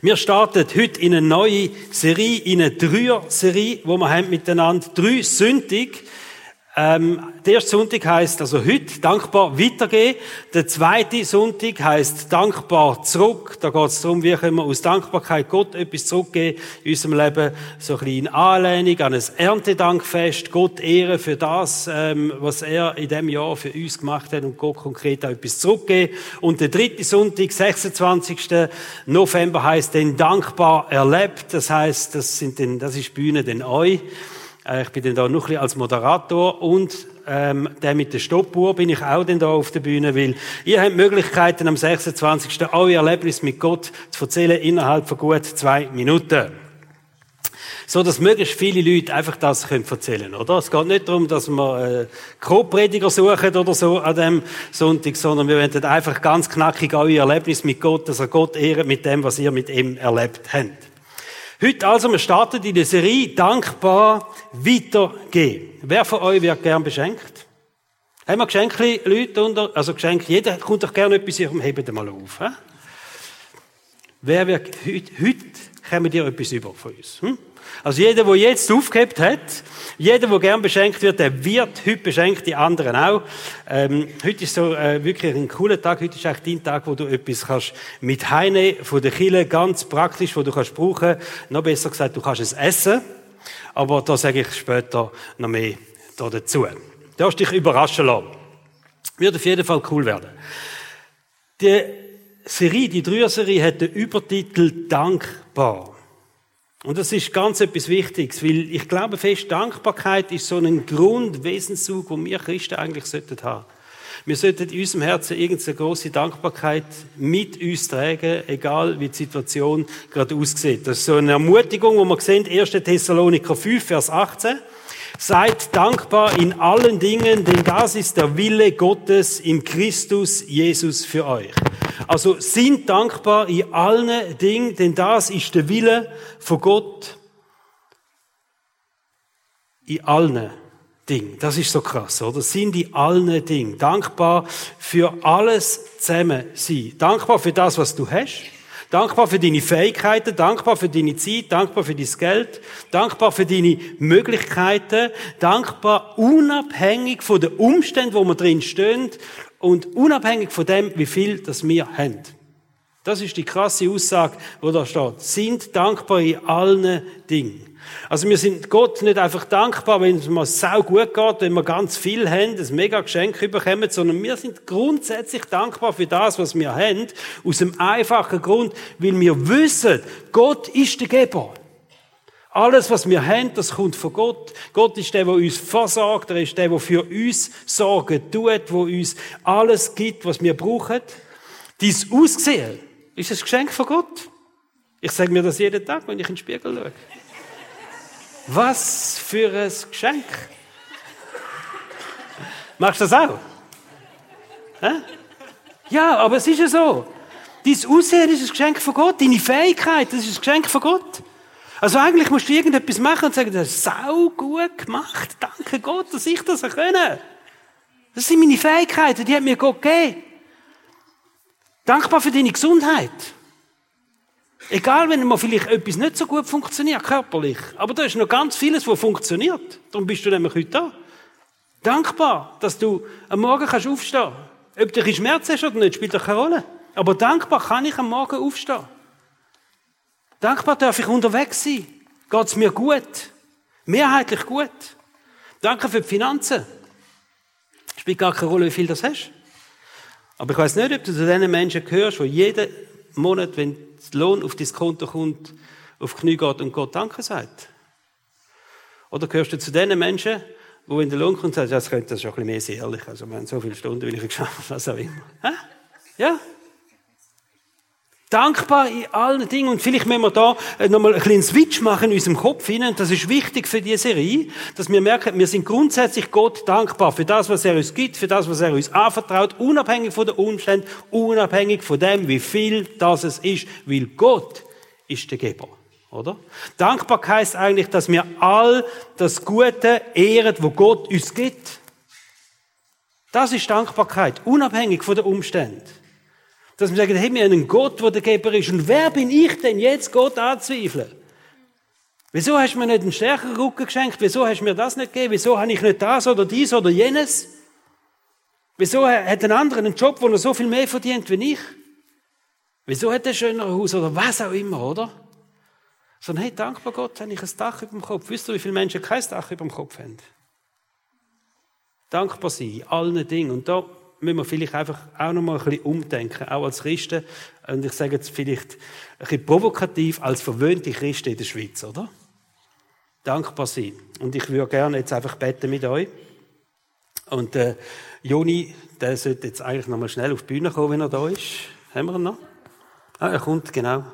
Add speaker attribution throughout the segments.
Speaker 1: Wir starten heute in eine neue Serie, in eine Dreier-Serie, wo wir haben miteinander drei Sündig ähm, der erste Sonntag heißt also heute dankbar weitergehen. Der zweite Sonntag heißt dankbar zurück. Da geht es darum, wie können wir aus Dankbarkeit Gott etwas zurückgeben in unserem Leben. So ein bisschen in Anlehnung an ein Erntedankfest. Gott ehren für das, ähm, was er in dem Jahr für uns gemacht hat und Gott konkret auch etwas zurückgeben. Und der dritte Sonntag, 26. November heißt dann dankbar erlebt. Das heißt, das sind dann, das ist Bühne denn euch. Äh, ich bin dann da noch ein bisschen als Moderator und ähm, der mit der Stoppuhr bin ich auch dann da auf der Bühne, weil ihr habt Möglichkeiten am 26. euer Erlebnis mit Gott zu erzählen innerhalb von gut zwei Minuten. So, dass möglichst viele Leute einfach das können erzählen, oder? Es geht nicht darum, dass wir äh, Co-Prediger suchen oder so an dem Sonntag, sondern wir wollen einfach ganz knackig euer Erlebnis mit Gott, dass er Gott ehrt mit dem, was ihr mit ihm erlebt habt. Heute also, wir starten in der Serie Dankbar weitergehen. Wer von euch wird gern beschenkt? Haben wir Geschenke, Leute unter, also Geschenke, jeder kommt doch gerne etwas, ich hebe mal auf. He? Wer wird, heute, heute kommen dir etwas über von uns. Hm? Also jeder, der jetzt aufgehebt hat, jeder, der gern beschenkt wird, der wird heute beschenkt, die anderen auch. Ähm, heute ist so äh, wirklich ein cooler Tag. Heute ist eigentlich dein Tag, wo du etwas kannst mit Heine von der Kille ganz praktisch, wo du kannst brauchen. Noch besser gesagt, du kannst es essen. Aber da sage ich später noch mehr da dazu. Du darfst dich überraschen lassen. Wird auf jeden Fall cool werden. Die Serie, die Dreier-Serie hat den Übertitel Dankbar. Und das ist ganz etwas Wichtiges, weil ich glaube fest, Dankbarkeit ist so ein Grundwesenszug, den wir Christen eigentlich sollten haben. Wir sollten in unserem Herzen irgendeine große Dankbarkeit mit uns tragen, egal wie die Situation gerade aussieht. Das ist so eine Ermutigung, wo wir sehen, 1. Thessaloniker 5, Vers 18. Seid dankbar in allen Dingen, denn das ist der Wille Gottes in Christus Jesus für euch. Also sind dankbar in allen Dingen, denn das ist der Wille von Gott in allen Dingen. Das ist so krass, oder? Sind in allen Dingen. Dankbar für alles zusammen sein. Dankbar für das, was du hast. Dankbar für deine Fähigkeiten, dankbar für deine Zeit, dankbar für dein Geld, dankbar für deine Möglichkeiten, dankbar unabhängig von den Umständen, wo wir drin stehen und unabhängig von dem, wie viel das wir haben. Das ist die krasse Aussage, wo da steht. Sind dankbar in allen Dingen. Also wir sind Gott nicht einfach dankbar, wenn es mal sau gut geht, wenn wir ganz viel haben, ein mega Geschenk bekommen, sondern wir sind grundsätzlich dankbar für das, was wir haben, aus dem einfachen Grund, weil wir wissen, Gott ist der Geber. Alles, was wir haben, das kommt von Gott. Gott ist der, der uns versorgt. Er ist der, der für uns Sorgen tut, der uns alles gibt, was wir brauchen. Dies Aussehen ist ein Geschenk von Gott. Ich sage mir das jeden Tag, wenn ich in den Spiegel schaue. Was für ein Geschenk. Machst du das auch? Hä? Ja, aber es ist ja so. Dein Aussehen ist ein Geschenk von Gott. Deine Fähigkeit, das ist ein Geschenk von Gott. Also eigentlich musst du irgendetwas machen und sagen, das ist sau gut gemacht. Danke Gott, dass ich das können. Das sind meine Fähigkeiten, die hat mir Gott gegeben. Dankbar für deine Gesundheit. Egal, wenn mal vielleicht etwas nicht so gut funktioniert, körperlich. Aber da ist noch ganz vieles, was funktioniert. Darum bist du nämlich heute da. Dankbar, dass du am Morgen kannst aufstehen Ob du Schmerzen hast oder nicht, spielt doch keine Rolle. Aber dankbar kann ich am Morgen aufstehen. Dankbar darf ich unterwegs sein. Geht es mir gut? Mehrheitlich gut. Danke für die Finanzen. Spielt gar keine Rolle, wie viel du hast. Aber ich weiß nicht, ob du zu den Menschen gehörst, die jeden Monat, wenn der Lohn auf dein Konto kommt, auf die Knie geht und Gott Danke sagt. Oder gehörst du zu den Menschen, wo in der Lohn kommt und sagt, das könnte das schon ein bisschen mehr ehrlich. Also, wir haben so viele Stunden, will ich geschafft, was auch immer. Ja? Dankbar in allen Dingen. Und vielleicht müssen wir da äh, nochmal ein bisschen Switch machen in unserem Kopf hinein. Das ist wichtig für diese Serie, dass wir merken, wir sind grundsätzlich Gott dankbar für das, was er uns gibt, für das, was er uns anvertraut, unabhängig von den Umständen, unabhängig von dem, wie viel das es ist. Weil Gott ist der Geber. Oder? Dankbarkeit heißt eigentlich, dass wir all das Gute ehren, wo Gott uns gibt. Das ist Dankbarkeit, unabhängig von den Umständen. Dass wir sagen, hey, wir haben einen Gott, der der Geber ist. Und wer bin ich denn jetzt, Gott anzweifeln? Wieso hast du mir nicht einen stärkeren Rücken geschenkt? Wieso hast du mir das nicht gegeben? Wieso habe ich nicht das oder dies oder jenes? Wieso hat ein anderer einen Job, wo er so viel mehr verdient wie ich? Wieso hat er ein schöneres Haus oder was auch immer, oder? Sondern hey, dankbar Gott, habe ich ein Dach über dem Kopf. Wisst ihr, wie viele Menschen kein Dach über dem Kopf haben? Dankbar sein in allen Dingen. Und da müssen wir vielleicht einfach auch noch mal ein bisschen umdenken, auch als Christen. Und ich sage jetzt vielleicht ein bisschen provokativ, als verwöhnte Christen in der Schweiz, oder? Dankbar sein. Und ich würde gerne jetzt einfach beten mit euch. Und äh, Joni, der sollte jetzt eigentlich noch mal schnell auf die Bühne kommen, wenn er da ist. Haben wir ihn noch? Ah, er kommt, genau.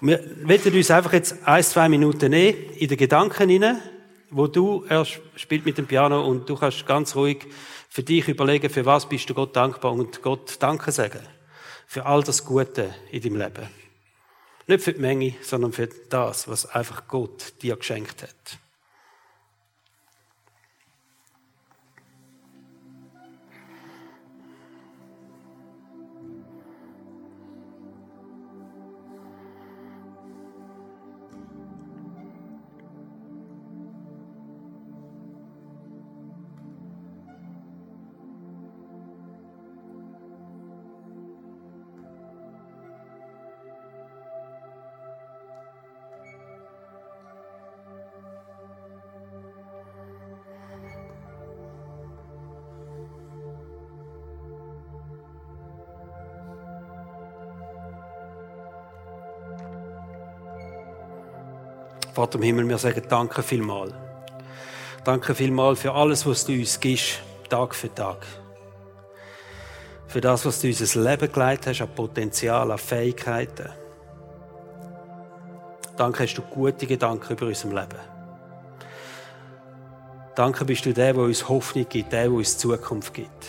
Speaker 1: Wir werden uns einfach jetzt ein, zwei Minuten nehmen, in den Gedanken hinein, wo du, er spielt mit dem Piano und du kannst ganz ruhig für dich überlegen, für was bist du Gott dankbar und Gott Danke sagen. Für all das Gute in deinem Leben. Nicht für die Menge, sondern für das, was einfach Gott dir geschenkt hat. Vater im Himmel, wir sagen Danke vielmal. Danke vielmal für alles, was du uns gibst, Tag für Tag. Für das, was du unser Leben geleitet hast, an Potenzial, an Fähigkeiten. Danke hast du gute Gedanken über unser Leben. Danke bist du der, der uns Hoffnung gibt, der, der uns Zukunft gibt.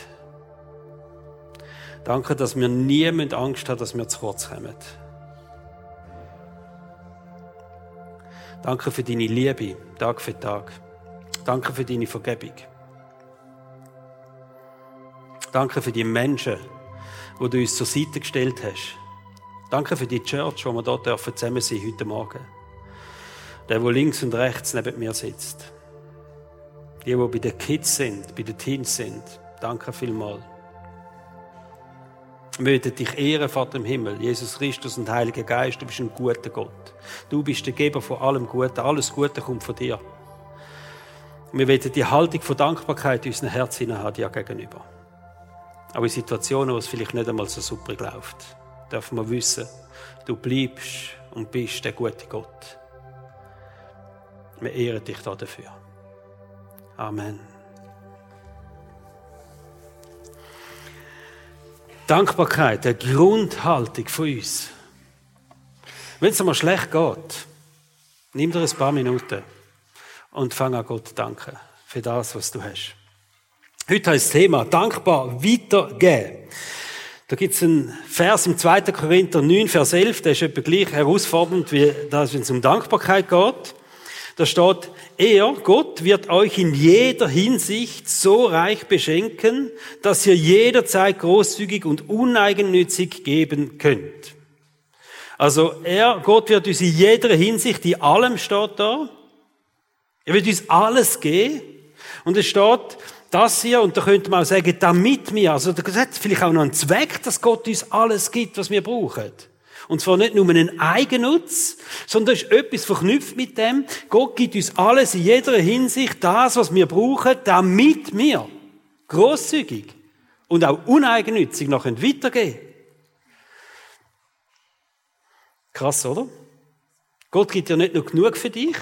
Speaker 1: Danke, dass wir niemand Angst haben, dass wir zu kurz kommen. Danke für deine Liebe, Tag für Tag. Danke für deine Vergebung. Danke für die Menschen, wo du uns zur Seite gestellt hast. Danke für die Church, wo wir dort dürfen zusammen sein heute Morgen. Der, wo links und rechts neben mir sitzt. Die, wo bei den Kids sind, bei den Teens sind. Danke vielmals möchten dich ehren, Vater im Himmel, Jesus Christus und Heiliger Geist, du bist ein guter Gott. Du bist der Geber von allem Guten. Alles Gute kommt von dir. wir wollen die Haltung von Dankbarkeit in unseren Herzen haben, dir gegenüber. Auch in Situationen, wo es vielleicht nicht einmal so super läuft, dürfen wir wissen, du bleibst und bist der gute Gott. Wir ehren dich dafür. Amen. Dankbarkeit, eine Grundhaltung von uns. Wenn es einmal schlecht geht, nimm dir ein paar Minuten und fang an Gott zu danken für das, was du hast. Heute heißt das Thema dankbar weitergeben. Da gibt es einen Vers im 2. Korinther 9, Vers 11, der ist etwa gleich herausfordernd wie das, wenn es um Dankbarkeit geht. Da steht, er, Gott, wird euch in jeder Hinsicht so reich beschenken, dass ihr jederzeit großzügig und uneigennützig geben könnt. Also er, Gott wird uns in jeder Hinsicht, in allem steht da, er wird uns alles geben. Und es steht, das hier, und da könnte man auch sagen, damit wir, also da hat vielleicht auch noch einen Zweck, dass Gott uns alles gibt, was wir brauchen. Und zwar nicht nur einen Eigennutz, sondern ist etwas verknüpft mit dem. Gott gibt uns alles in jeder Hinsicht das, was wir brauchen, damit wir großzügig und auch uneigennützig noch weitergehen Krass, oder? Gott gibt dir nicht nur genug für dich,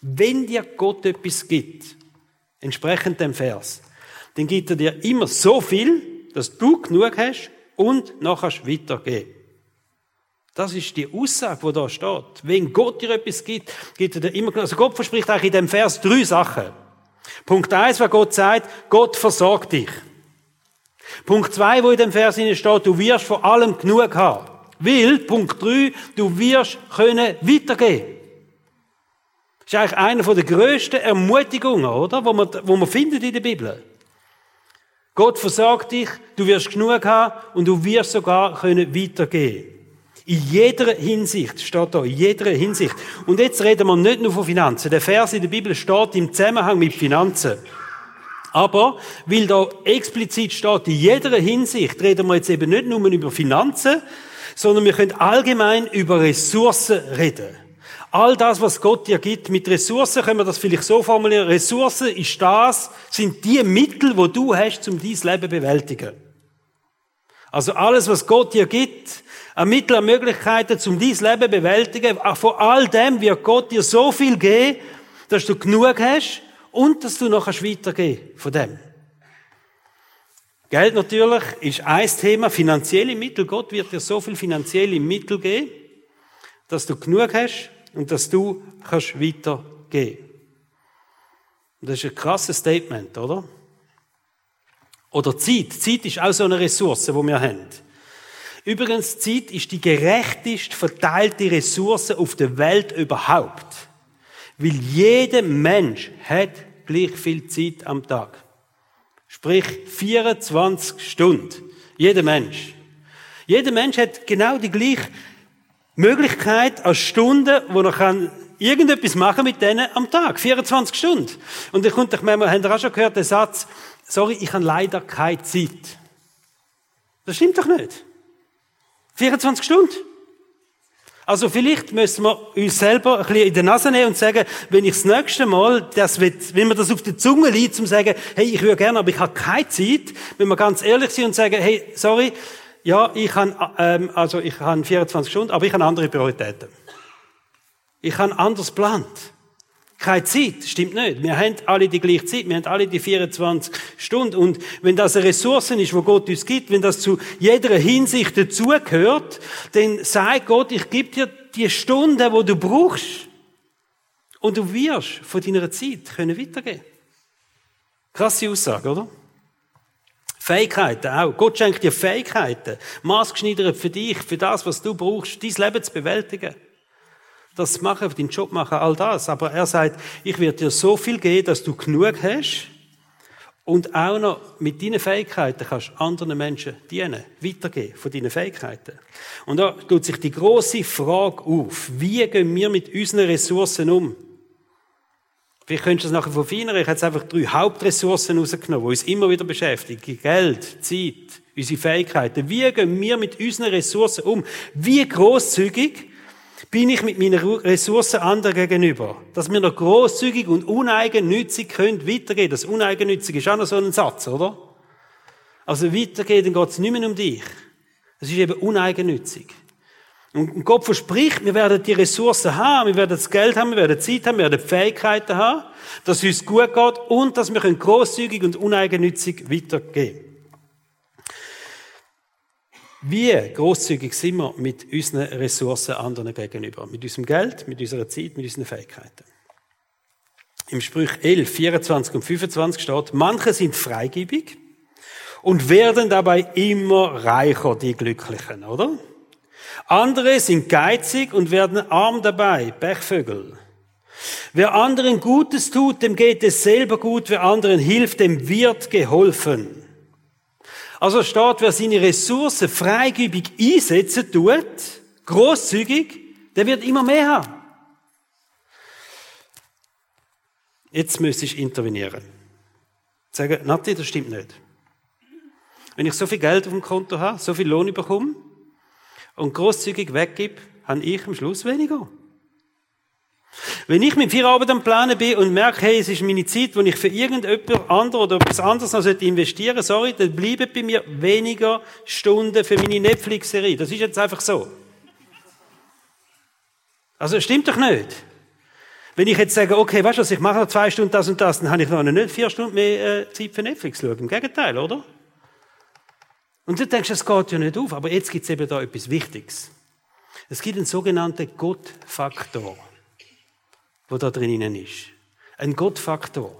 Speaker 1: wenn dir Gott etwas gibt, entsprechend dem Vers, dann gibt er dir immer so viel, dass du genug hast und nachher weitergehen. Das ist die Aussage, die da steht. Wenn Gott dir etwas gibt, gibt er dir immer, also Gott verspricht eigentlich in dem Vers drei Sachen. Punkt eins, wenn Gott sagt, Gott versorgt dich. Punkt zwei, wo in dem Vers steht, du wirst vor allem genug haben. Weil, Punkt drei, du wirst können weitergehen. Das ist eigentlich eine der grössten Ermutigungen, oder? Wo man, wo man findet in der Bibel. Gott versorgt dich, du wirst genug haben und du wirst sogar können weitergehen. In jeder Hinsicht steht da, in jeder Hinsicht. Und jetzt reden wir nicht nur von Finanzen. Der Vers in der Bibel steht im Zusammenhang mit Finanzen. Aber, weil da explizit steht, in jeder Hinsicht, reden wir jetzt eben nicht nur über Finanzen, sondern wir können allgemein über Ressourcen reden. All das, was Gott dir gibt, mit Ressourcen können wir das vielleicht so formulieren. Ressourcen ist das, sind die Mittel, wo du hast, um dein Leben zu bewältigen. Also alles, was Gott dir gibt, an Mittel, an Möglichkeiten, um dein Leben zu bewältigen, von all dem wird Gott dir so viel geben, dass du genug hast und dass du noch weitergehen von dem. Geld natürlich ist ein Thema, finanzielle Mittel. Gott wird dir so viel finanzielle Mittel geben, dass du genug hast und dass du kannst weitergehen. Das ist ein krasses Statement, oder? Oder Zeit. Zeit ist auch so eine Ressource, die wir haben. Übrigens, Zeit ist die gerechtest verteilte Ressource auf der Welt überhaupt. Weil jeder Mensch hat gleich viel Zeit am Tag. Sprich 24 Stunden. Jeder Mensch. Jeder Mensch hat genau die gleiche Möglichkeit als Stunde, wo er kann irgendetwas machen mit denen am Tag. 24 Stunden. Und ich konnte, manchmal, habt ihr auch schon gehört, den Satz, sorry, ich habe leider keine Zeit. Das stimmt doch nicht. 24 Stunden. Also vielleicht müssen wir uns selber ein bisschen in die Nase nehmen und sagen, wenn ich das nächste Mal, das wird, wenn mir das auf die Zunge liegt, zum sagen, hey, ich würde gerne, aber ich habe keine Zeit, wenn wir ganz ehrlich sind und sagen, hey, sorry, ja, ich habe, ähm, also ich habe 24 Stunden, aber ich habe andere Prioritäten. Ich habe anders geplant. Keine Zeit, stimmt nicht. Wir haben alle die gleiche Zeit, wir haben alle die 24 Stunden. Und wenn das eine Ressource ist, wo Gott uns gibt, wenn das zu jeder Hinsicht dazugehört, dann sagt Gott, ich gebe dir die Stunden, wo du brauchst. Und du wirst von deiner Zeit können weitergehen. Krasse Aussage, oder? Fähigkeiten auch. Gott schenkt dir Fähigkeiten. Maßgeschneidert für dich, für das, was du brauchst, dein Leben zu bewältigen. Das machen, deinen Job machen, all das. Aber er sagt, ich werde dir so viel geben, dass du genug hast. Und auch noch mit deinen Fähigkeiten kannst anderen Menschen dienen, weitergehen von deinen Fähigkeiten. Und da tut sich die große Frage auf. Wie gehen wir mit unseren Ressourcen um? Wie könntest du das nachher verfeinern? Ich habe jetzt einfach drei Hauptressourcen rausgenommen, die uns immer wieder beschäftigen. Geld, Zeit, unsere Fähigkeiten. Wie gehen wir mit unseren Ressourcen um? Wie großzügig bin ich mit meinen Ressourcen anderen gegenüber? Dass wir noch großzügig und uneigennützig können weitergehen. Das Uneigennützig ist auch noch so ein Satz, oder? Also weitergehen, dann geht es nicht mehr um dich. Das ist eben uneigennützig. Und Gott verspricht, wir werden die Ressourcen haben, wir werden das Geld haben, wir werden Zeit haben, wir werden Fähigkeiten haben, dass es uns gut geht und dass wir großzügig und uneigennützig weitergehen. Wie großzügig sind wir mit unseren Ressourcen anderen gegenüber? Mit unserem Geld, mit unserer Zeit, mit unseren Fähigkeiten. Im Sprüch 11, 24 und 25 steht, manche sind freigebig und werden dabei immer reicher, die Glücklichen, oder? Andere sind geizig und werden arm dabei, Pechvögel. Wer anderen Gutes tut, dem geht es selber gut, wer anderen hilft, dem wird geholfen. Also steht, wer seine Ressourcen freigebig einsetzen tut, großzügig, der wird immer mehr haben. Jetzt müsste ich intervenieren. Sagen, Nati, das stimmt nicht. Wenn ich so viel Geld auf dem Konto habe, so viel Lohn bekomme, und großzügig weggebe, habe ich am Schluss weniger. Wenn ich mit vier Abend am Planen bin und merke, hey, es ist meine Zeit, wo ich für irgendjemand anderes oder etwas anderes noch investieren sollte, sorry, dann bleiben bei mir weniger Stunden für meine Netflix-Serie. Das ist jetzt einfach so. Also, stimmt doch nicht. Wenn ich jetzt sage, okay, weißt du was, ich mache noch zwei Stunden das und das, dann habe ich noch nicht vier Stunden mehr äh, Zeit für Netflix schauen. Im Gegenteil, oder? Und du denkst, es geht ja nicht auf, aber jetzt gibt es eben da etwas Wichtiges. Es gibt einen sogenannten Gottfaktor, der da drinnen ist. Ein Gottfaktor.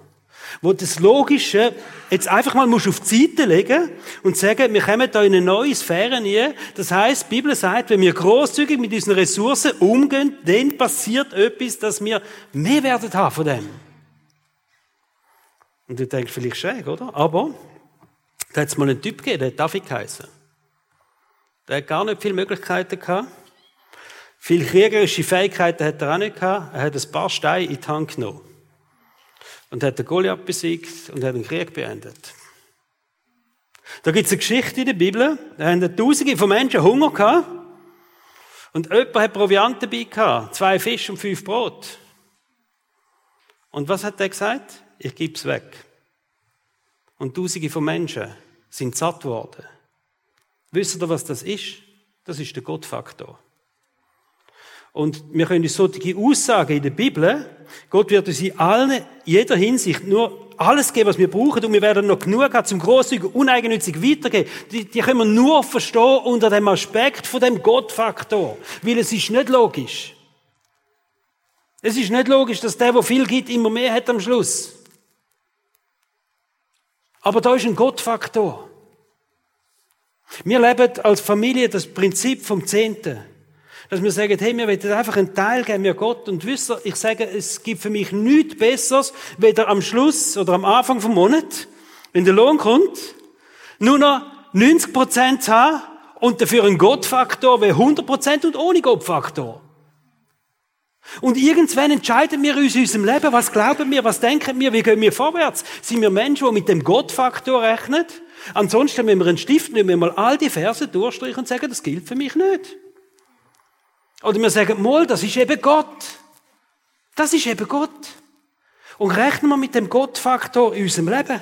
Speaker 1: Wo das Logische jetzt einfach mal musst auf die Seite legen und sagen, wir kommen da in eine neue Sphäre rein. Das heißt, die Bibel sagt, wenn wir großzügig mit unseren Ressourcen umgehen, dann passiert etwas, dass wir mehr werden haben von dem. Und du denkst vielleicht schräg, oder? Aber Da hat es mal einen Typ gegeben, der hat David geheißen. Der hat gar nicht viele Möglichkeiten gehabt. Viele kriegerische Fähigkeiten hat er auch nicht gehabt. Er hat ein paar Steine in die Hand genommen. Und hat den Goliath besiegt und hat den Krieg beendet. Da gibt es eine Geschichte in der Bibel. Da haben Tausende von Menschen Hunger gehabt. Und jemand hat Proviant dabei gehabt. Zwei Fische und fünf Brot. Und was hat er gesagt? Ich gebe es weg. Und Tausende von Menschen sind satt worden. Wisst ihr, was das ist? Das ist der Gottfaktor. Und wir können solche Aussagen in der Bibel, Gott wird uns in allen, jeder Hinsicht nur alles geben, was wir brauchen, und wir werden noch genug haben, zum grosszügig, uneigennützig weitergeben. Die, die können wir nur verstehen unter dem Aspekt von dem Gottfaktor. Weil es ist nicht logisch. Es ist nicht logisch, dass der, der viel gibt, immer mehr hat am Schluss. Aber da ist ein Gottfaktor. Wir leben als Familie das Prinzip vom Zehnten. Dass wir sagen, hey, wir wollen einfach einen Teil geben, mir Gott. Und wisst ihr, ich sage, es gibt für mich nichts Besseres, weder am Schluss oder am Anfang vom Monat, wenn der Lohn kommt, nur noch 90 Prozent zu haben und dafür einen Gottfaktor wie 100 Prozent und ohne Gottfaktor. Und irgendwann entscheiden wir uns in unserem Leben, was glauben wir, was denken wir, wie gehen wir vorwärts? Sind wir Menschen, die mit dem Gottfaktor rechnen? Ansonsten, wenn wir einen Stift nehmen, wir mal all die Verse durchstreichen und sagen, das gilt für mich nicht. Oder wir sagen, mal, das ist eben Gott. Das ist eben Gott. Und rechnen wir mit dem Gottfaktor in unserem Leben.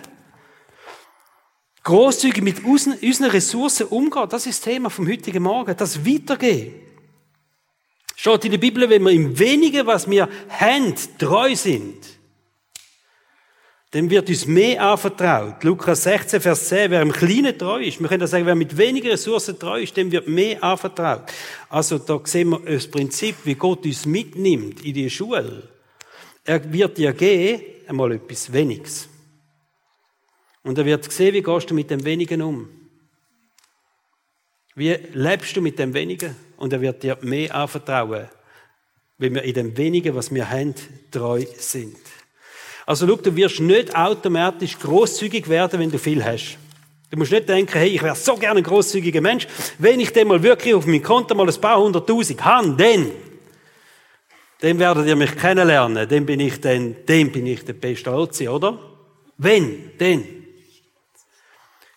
Speaker 1: Großzügig mit unseren Ressourcen umgehen, das ist das Thema vom heutigen Morgen. Das Weitergehen. Steht in der Bibel, wenn wir im Wenigen, was wir haben, treu sind, dann wird uns mehr anvertraut. Lukas 16, Vers 10, wer im Kleinen treu ist, wir können das sagen, wer mit weniger Ressourcen treu ist, dem wird mehr anvertraut. Also da sehen wir das Prinzip, wie Gott uns mitnimmt in die Schule. Er wird dir geben, einmal etwas Weniges. Und er wird sehen, wie gehst du mit dem Wenigen um. Wie lebst du mit dem Wenigen? Und er wird dir mehr anvertrauen, wenn wir in dem Wenigen, was wir haben, treu sind. Also schau, du wirst nicht automatisch großzügig werden, wenn du viel hast. Du musst nicht denken, hey, ich wäre so gerne ein großzügiger Mensch. Wenn ich dem mal wirklich auf meinem Konto mal ein paar hunderttausend habe, dann, dann werdet ihr mich kennenlernen. Dann bin ich dann, dann bin ich der beste Ozi, oder? Wenn, dann.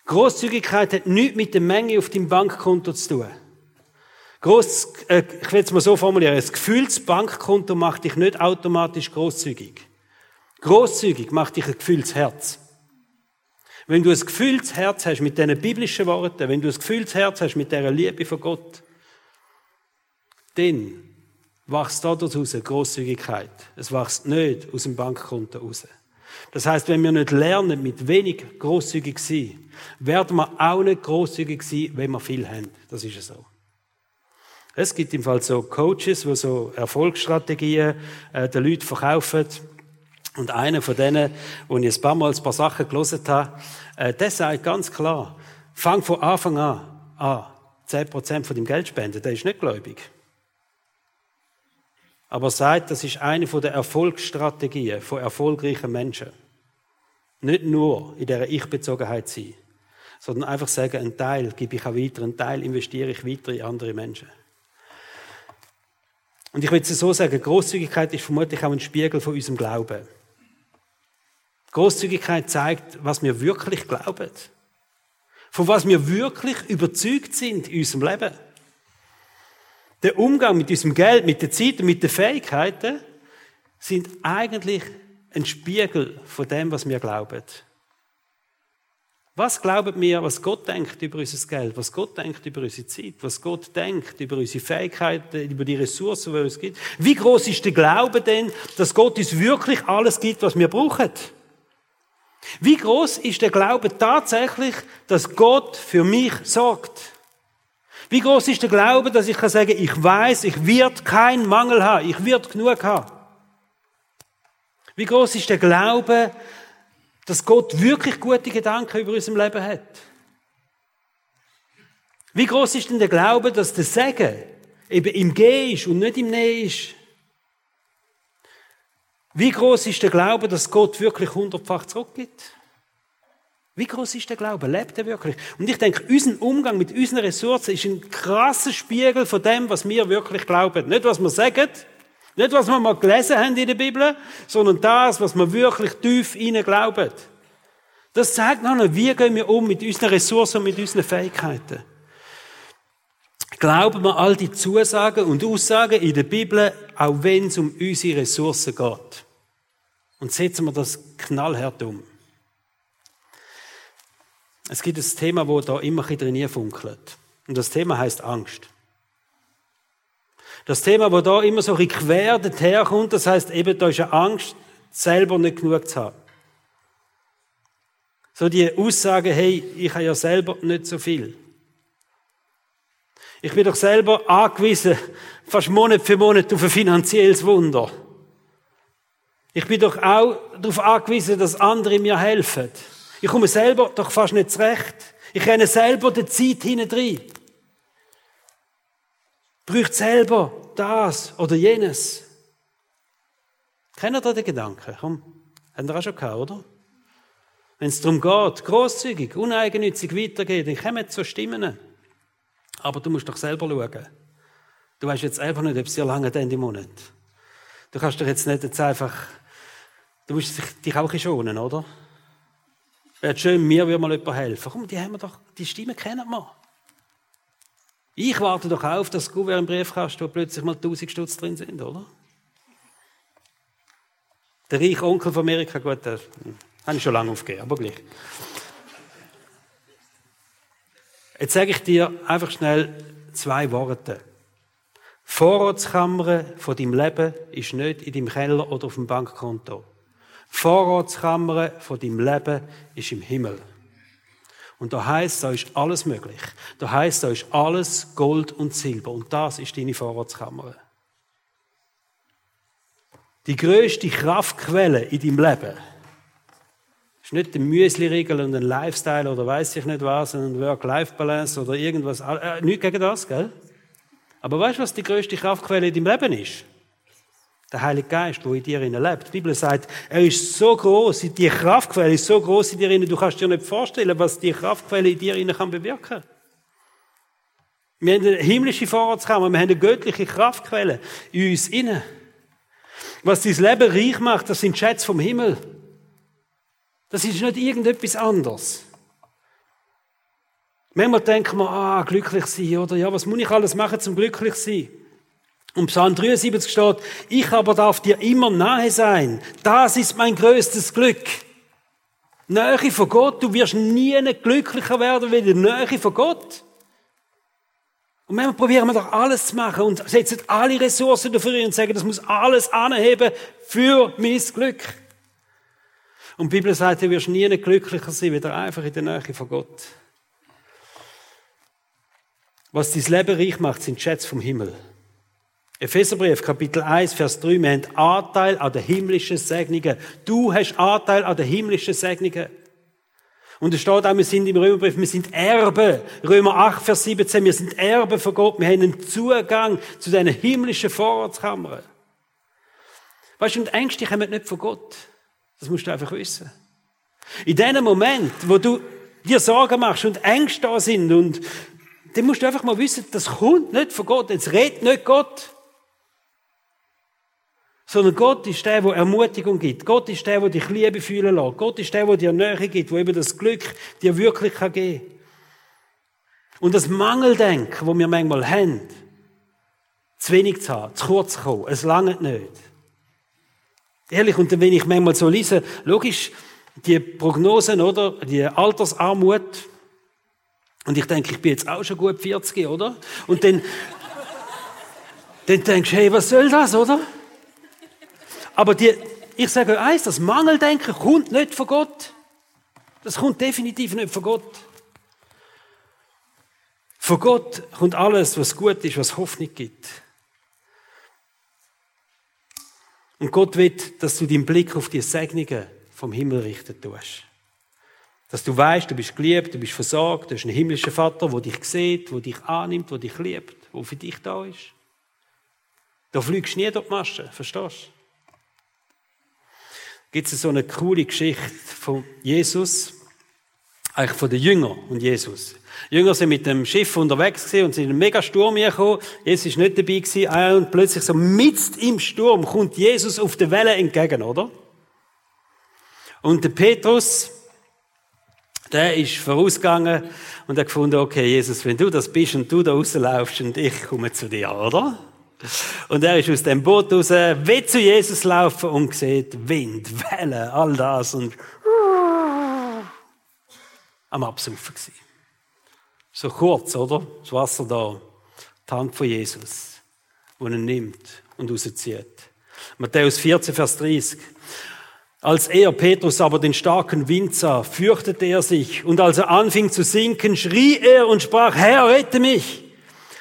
Speaker 1: Großzügigkeit hat nichts mit der Menge auf deinem Bankkonto zu tun. Gross, äh, ich will es mal so formulieren, das Gefühlsbankkonto macht dich nicht automatisch großzügig. Großzügig macht dich ein Gefühlsherz. Wenn du ein Gefühlsherz hast mit diesen biblischen Worten, wenn du ein Gefühlsherz hast mit dieser Liebe von Gott, dann wächst daraus Großzügigkeit. Es wächst nicht aus dem Bankkonto raus. Das heißt, wenn wir nicht lernen, mit wenig großzügig zu sein, werden wir auch nicht großzügig sein, wenn wir viel haben. Das ist so. Es gibt im Fall so Coaches, die so Erfolgsstrategien äh, den Leuten verkaufen. Und einer von denen, wo ich ein paar Mal ein paar Sachen gelesen habe, äh, der sagt ganz klar, fang von Anfang an an, 10% von dem Geld spenden, der ist nicht gläubig. Aber sagt, das ist eine von der Erfolgsstrategien von erfolgreichen Menschen. Nicht nur in der Ich-Bezogenheit sein, sondern einfach sagen, einen Teil gebe ich auch weiter, einen Teil investiere ich weiter in andere Menschen. Und ich würde es so sagen, Großzügigkeit ist vermutlich auch ein Spiegel von unserem Glauben. Großzügigkeit zeigt, was wir wirklich glauben. Von was wir wirklich überzeugt sind in unserem Leben. Der Umgang mit unserem Geld, mit der Zeit und mit den Fähigkeiten sind eigentlich ein Spiegel von dem, was wir glauben. Was glauben wir, was Gott denkt über unser Geld, was Gott denkt über unsere Zeit, was Gott denkt über unsere Fähigkeiten, über die Ressourcen, die es gibt? Wie groß ist der Glaube denn, dass Gott uns wirklich alles gibt, was wir brauchen? Wie groß ist der Glaube tatsächlich, dass Gott für mich sorgt? Wie groß ist der Glaube, dass ich kann sagen, ich weiß, ich wird keinen Mangel haben, ich wird genug haben? Wie groß ist der Glaube, dass Gott wirklich gute Gedanken über unserem Leben hat? Wie groß ist denn der Glaube, dass der Segen eben im Gehen ist und nicht im Nähen ist? Wie groß ist der Glaube, dass Gott wirklich hundertfach zurückgibt? Wie groß ist der Glaube? Lebt er wirklich? Und ich denke, unser Umgang mit unseren Ressourcen ist ein krasser Spiegel von dem, was wir wirklich glauben. Nicht, was wir sagen, nicht, was wir mal gelesen haben in der Bibel, sondern das, was wir wirklich tief ihnen glauben. Das zeigt noch, wie gehen wir um mit unseren Ressourcen und mit unseren Fähigkeiten. Glauben wir all die Zusagen und Aussagen in der Bibel, auch wenn es um unsere Ressourcen geht. Und setzen wir das knallhart um. Es gibt ein Thema, wo da immer ein drin funkelt. Und das Thema heißt Angst. Das Thema, wo da immer so ein quer daherkommt, das heißt eben, da ist eine Angst, selber nicht genug zu haben. So die Aussage, hey, ich habe ja selber nicht so viel. Ich bin doch selber angewiesen, fast Monat für Monat auf ein finanzielles Wunder. Ich bin doch auch darauf angewiesen, dass andere mir helfen. Ich komme selber doch fast nicht zurecht. Ich renne selber die Zeit hinein. Braucht selber das oder jenes. Kennt ihr den Gedanken? Komm, habt ihr auch schon gehabt, oder? Wenn es darum geht, grosszügig, uneigennützig weitergehen, dann kommen so Stimmen. Aber du musst doch selber schauen. Du weißt jetzt einfach nicht, ob es dir lange Ende Monat. Du kannst doch jetzt nicht jetzt einfach, du musst dich auch schonen, oder? Wäre schön, mir würde mal jemand helfen. Komm, die haben wir doch, die Stimme kennen wir. Ich warte doch auf, dass Gouverneur im Briefkasten, wo plötzlich mal 1000 Stutz drin sind, oder? Der reiche Onkel von Amerika, gut, der habe ich schon lange aufgegeben, aber gleich. Jetzt sage ich dir einfach schnell zwei Worte. Vorratskammer von deinem Leben ist nicht in deinem Keller oder auf dem Bankkonto. Vorratskammer von deinem Leben ist im Himmel. Und da heißt, da ist alles möglich. Da heißt, da ist alles Gold und Silber. Und das ist deine Vorratskammer. Die größte Kraftquelle in deinem Leben ist nicht ein Müsli-Riegel und ein Lifestyle oder weiß ich nicht was, ein Work-Life-Balance oder irgendwas. Äh, nicht gegen das, gell? Aber weißt du, was die größte Kraftquelle in deinem Leben ist? Der Heilige Geist, der in dir lebt. Die Bibel sagt, er ist so groß, die Kraftquelle ist so groß in dir, du kannst dir nicht vorstellen, was die Kraftquelle in dir kann bewirken. Wir haben eine himmlische Vorratskammer, wir haben eine göttliche Kraftquelle in uns inne. Was dein Leben reich macht, das sind Schätze vom Himmel. Das ist nicht irgendetwas anderes. Manchmal denken wir, ah, glücklich sein, oder? Ja, was muss ich alles machen, zum glücklich sein? Und Psalm 73 steht, ich aber darf dir immer nahe sein. Das ist mein größtes Glück. Nähe von Gott. Du wirst nie glücklicher werden wie die Nähe von Gott. Und manchmal probieren wir doch alles zu machen und setzen alle Ressourcen dafür und sagen, das muss alles anheben für mein Glück. Und die Bibel sagt, du wirst nie glücklicher sein, wieder einfach in der Nähe von Gott. Was dein Leben reich macht, sind Schätze vom Himmel. Epheserbrief, Kapitel 1, Vers 3, wir haben Anteil an den himmlischen Segnungen. Du hast Anteil an den himmlischen Segnungen. Und es steht auch, wir sind im Römerbrief, wir sind Erbe. Römer 8, Vers 17, wir sind Erbe von Gott. Wir haben einen Zugang zu diesen himmlischen Vorratskammern. Weißt du, und Ängste kommen nicht von Gott. Das musst du einfach wissen. In dem Moment, wo du dir Sorgen machst und Ängste da sind und dann musst du einfach mal wissen, das kommt nicht von Gott. Jetzt redet nicht Gott. Sondern Gott ist der, der Ermutigung gibt. Gott ist der, der dich Liebe fühlen lässt. Gott ist der, der dir Nähe gibt, der eben das Glück dir wirklich geben kann. Und das Mangeldenken, das wir manchmal haben, zu wenig zu haben, zu kurz zu kommen, es langt nicht. Ehrlich, und wenn ich manchmal so lese, logisch, die Prognosen, oder? Die Altersarmut. Und ich denke, ich bin jetzt auch schon gut 40, oder? Und dann, dann denkst du, hey, was soll das, oder? Aber die, ich sage euch eins, das Mangeldenken kommt nicht von Gott. Das kommt definitiv nicht von Gott. Von Gott kommt alles, was gut ist, was Hoffnung gibt. Und Gott will, dass du deinen Blick auf die Segnungen vom Himmel richten tust. Dass du weißt, du bist geliebt, du bist versorgt, du hast einen himmlischen Vater, der dich sieht, der dich annimmt, der dich liebt, der für dich da ist. Da fliegst du nie durch die Masche, verstehst du? gibt es so eine coole Geschichte von Jesus. Eigentlich von den Jüngern und Jesus. Die Jünger sind mit dem Schiff unterwegs gewesen und sind in einen mega Sturm gekommen. Jesus ist nicht dabei gewesen. Ah, und plötzlich so mitten im Sturm kommt Jesus auf der Welle entgegen, oder? Und der Petrus, der ist vorausgegangen und hat gefunden, okay, Jesus, wenn du das bist und du da rauslaufst und ich komme zu dir, oder? Und er ist aus dem Boot raus, will zu Jesus laufen und sieht Wind, Wellen, all das und am Absaufen gewesen. So kurz, oder? Das Wasser da. Die Hand von Jesus, wo er nimmt und rauszieht. Matthäus 14, Vers 30. Als er, Petrus, aber den starken Wind sah, fürchtete er sich, und als er anfing zu sinken, schrie er und sprach, Herr, rette mich!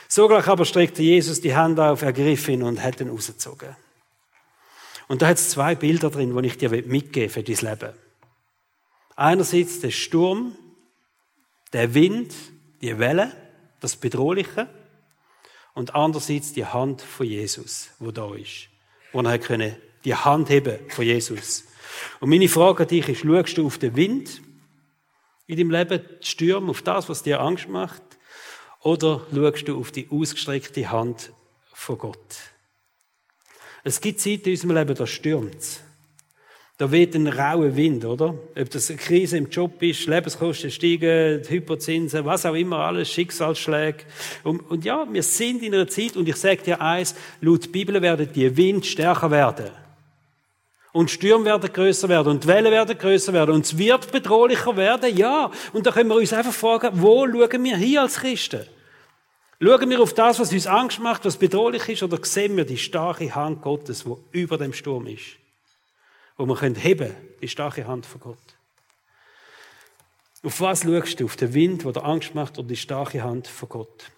Speaker 1: Sogleich aber streckte Jesus die Hand auf, ergriff ihn und hat ihn rausgezogen. Und da hat es zwei Bilder drin, die ich dir mitgeben für dein Leben. Einerseits der Sturm, der Wind, die Welle, das Bedrohliche, und andererseits die Hand von Jesus, wo da ist, wo er können die Hand heben von Jesus. Und meine Frage an dich ist, schaust du auf den Wind in deinem Leben, die Stürme, auf das, was dir Angst macht, oder schaust du auf die ausgestreckte Hand von Gott? Es gibt Zeiten in unserem Leben, da stürmt Da weht ein rauer Wind, oder? Ob das eine Krise im Job ist, Lebenskosten steigen, Hypozinsen, was auch immer, alles, Schicksalsschläge. Und, und ja, wir sind in einer Zeit, und ich sage dir eins, laut Bibel werden die Wind stärker werden. Und Stürme werden größer werden und Wellen werden größer werden und es wird bedrohlicher werden, ja. Und da können wir uns einfach fragen, wo schauen wir hier als Christen? Schauen wir auf das, was uns Angst macht, was bedrohlich ist, oder sehen wir die starke Hand Gottes, wo über dem Sturm ist? Wo wir können heben, die starke Hand von Gott. Auf was schaust du? Auf den Wind, der Angst macht, oder die starke Hand von Gott?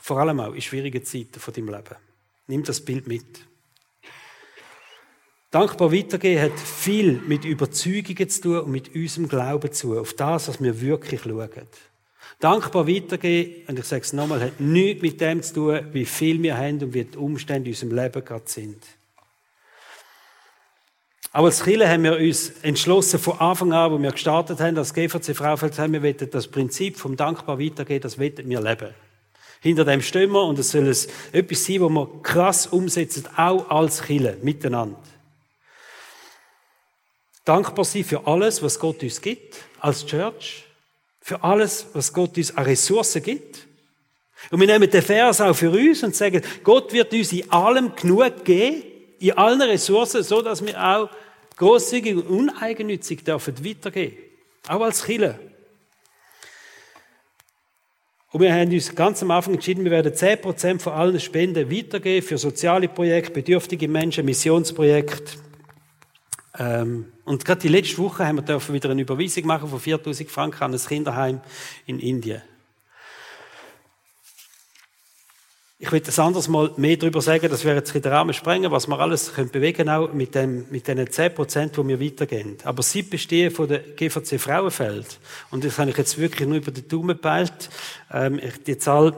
Speaker 1: Vor allem auch in schwierigen Zeiten von deinem Leben. Nimm das Bild mit. Dankbar weitergehen hat viel mit Überzeugungen zu tun und mit unserem Glauben zu tun, auf das, was wir wirklich schauen. Dankbar weitergehen, und ich sage es nochmal, hat nichts mit dem zu tun, wie viel wir haben und wie die Umstände in unserem Leben gerade sind. Aber als Kirche haben wir uns entschlossen, von Anfang an, wo wir gestartet haben, als GVC Fraufeld, haben wir wollen das Prinzip vom Dankbar weitergehen, das wollen wir leben. Hinter dem stehen wir und es soll etwas sein, wo wir krass umsetzen, auch als Kirche, miteinander. Dankbar sein für alles, was Gott uns gibt, als Church. Für alles, was Gott uns an Ressourcen gibt. Und wir nehmen den Vers auch für uns und sagen, Gott wird uns in allem genug geben, in allen Ressourcen, so dass wir auch großzügig und uneigennützig dürfen weitergehen. Auch als Killer. Und wir haben uns ganz am Anfang entschieden, wir werden 10% von allen Spenden weitergeben für soziale Projekte, bedürftige Menschen, Missionsprojekte, ähm, und gerade die letzte Woche haben wir dürfen wieder eine Überweisung machen von 4000 Franken an ein Kinderheim in Indien. Ich will das anders mal mehr darüber sagen, das wäre jetzt den Rahmen sprengen, was wir alles können bewegen auch mit dem, mit den 10 Prozent, die wir weitergehen. Aber sie bestehen von der GVC Frauenfeld. Und das habe ich jetzt wirklich nur über den Daumen gepeilt. Ähm, die Zahl,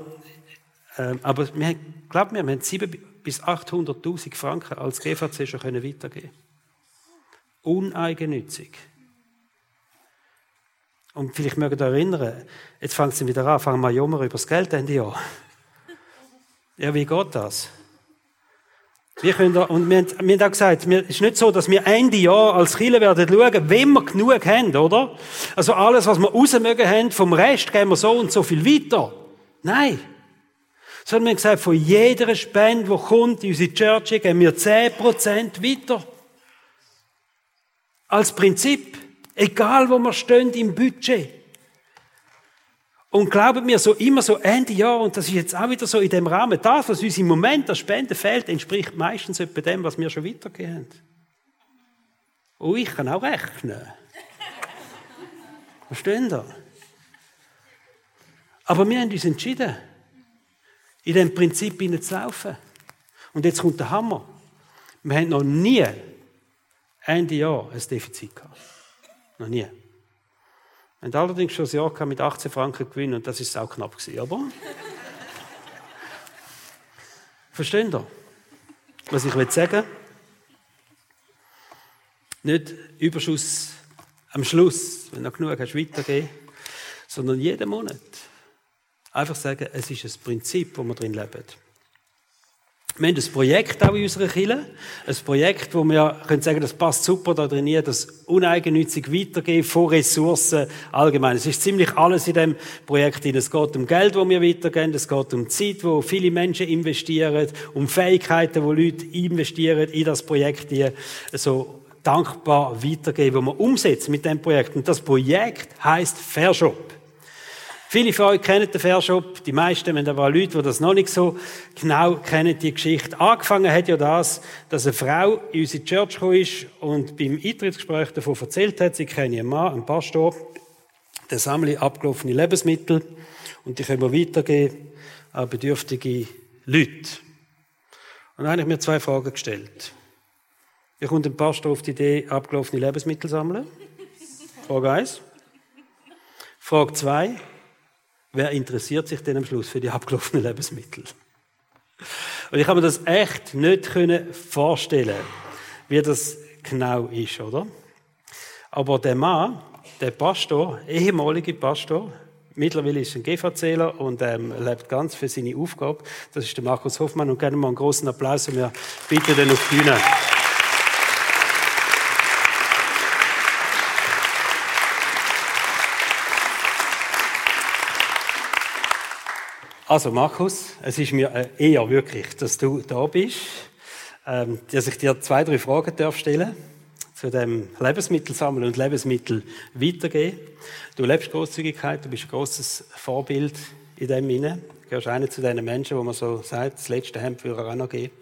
Speaker 1: ähm, aber wir, glaubt mir, wir haben 7 bis 800.000 Franken als GVC schon können weitergeben uneigennützig. Und vielleicht mögt ihr erinnern, jetzt fängt es wieder an, fangen wir jammer über das Geld Ende Jahr. Ja, wie geht das? Wir können da, und wir haben, wir haben auch gesagt, es ist nicht so, dass wir Ende Jahr als Kirche werden schauen, wenn wir genug haben, oder? Also alles, was wir raus mögen haben, vom Rest gehen wir so und so viel weiter. Nein. Sondern wir haben gesagt, von jeder Spende, die kommt in unsere Church, gehen wir 10% weiter. Als Prinzip. Egal, wo wir stehen im Budget. Und glauben mir, so immer so Ende Jahr, und das ist jetzt auch wieder so in dem Rahmen, das, was uns im Moment der Spende fehlt, entspricht meistens etwa dem, was wir schon weitergehen. Und ich kann auch rechnen. Verstehen Sie? Aber wir haben uns entschieden, in dem Prinzip zu laufen. Und jetzt kommt der Hammer. Wir haben noch nie Ende Jahr ein Defizit gehabt. Noch nie. Haben allerdings schon ein Jahr mit 18 Franken Gewinn und das ist auch knapp gewesen, aber? Verstehen ihr? Was ich will sagen? Nicht Überschuss am Schluss, wenn du genug hast, weitergeben, sondern jeden Monat. Einfach sagen, es ist ein Prinzip, wo wir drin leben. Wir haben ein Projekt auch in unserer Kirche. Ein Projekt, wo wir können sagen, das passt super da drin, das uneigennützig weitergehen von Ressourcen allgemein. Es ist ziemlich alles in dem Projekt drin. Es geht um Geld, wo wir weitergeben. Es geht um Zeit, wo viele Menschen investieren. Um Fähigkeiten, wo Leute investieren in das Projekt, die so dankbar weitergeben, wo wir umsetzen mit dem Projekt. Und das Projekt heißt Fairshop. Viele von euch kennen den Fairshop, die meisten, wenn da waren Leute, die das noch nicht so genau kennen, die Geschichte. Angefangen hat ja das, dass eine Frau in unsere Church gekommen ist und beim Eintrittsgespräch davon erzählt hat, sie kenne einen Mann, einen Pastor, der sammle abgelaufene Lebensmittel und die können wir weitergeben an bedürftige Leute. Und dann habe ich mir zwei Fragen gestellt. Wie kommt ein Pastor auf die Idee, abgelaufene Lebensmittel zu sammeln? Frage 1. Frage 2 wer interessiert sich denn am Schluss für die abgelaufenen Lebensmittel? Und ich habe mir das echt nicht vorstellen wie das genau ist, oder? Aber der Mann, der Pastor, ehemalige Pastor, mittlerweile ist ein GV-Zähler und ähm, lebt ganz für seine Aufgabe. Das ist der Markus Hoffmann und gerne mal einen großen Applaus und wir bitten den auf die Bühne. Also Markus, es ist mir eher wirklich, dass du da bist, ähm, dass ich dir zwei, drei Fragen darf stellen zu dem Lebensmittelsammeln und Lebensmittel weitergehen. Du lebst Großzügigkeit, du bist ein großes Vorbild in dem Sinne. Du gehörst einer zu den Menschen, wo man so sagt, das letzte Hemd würde auch noch geben.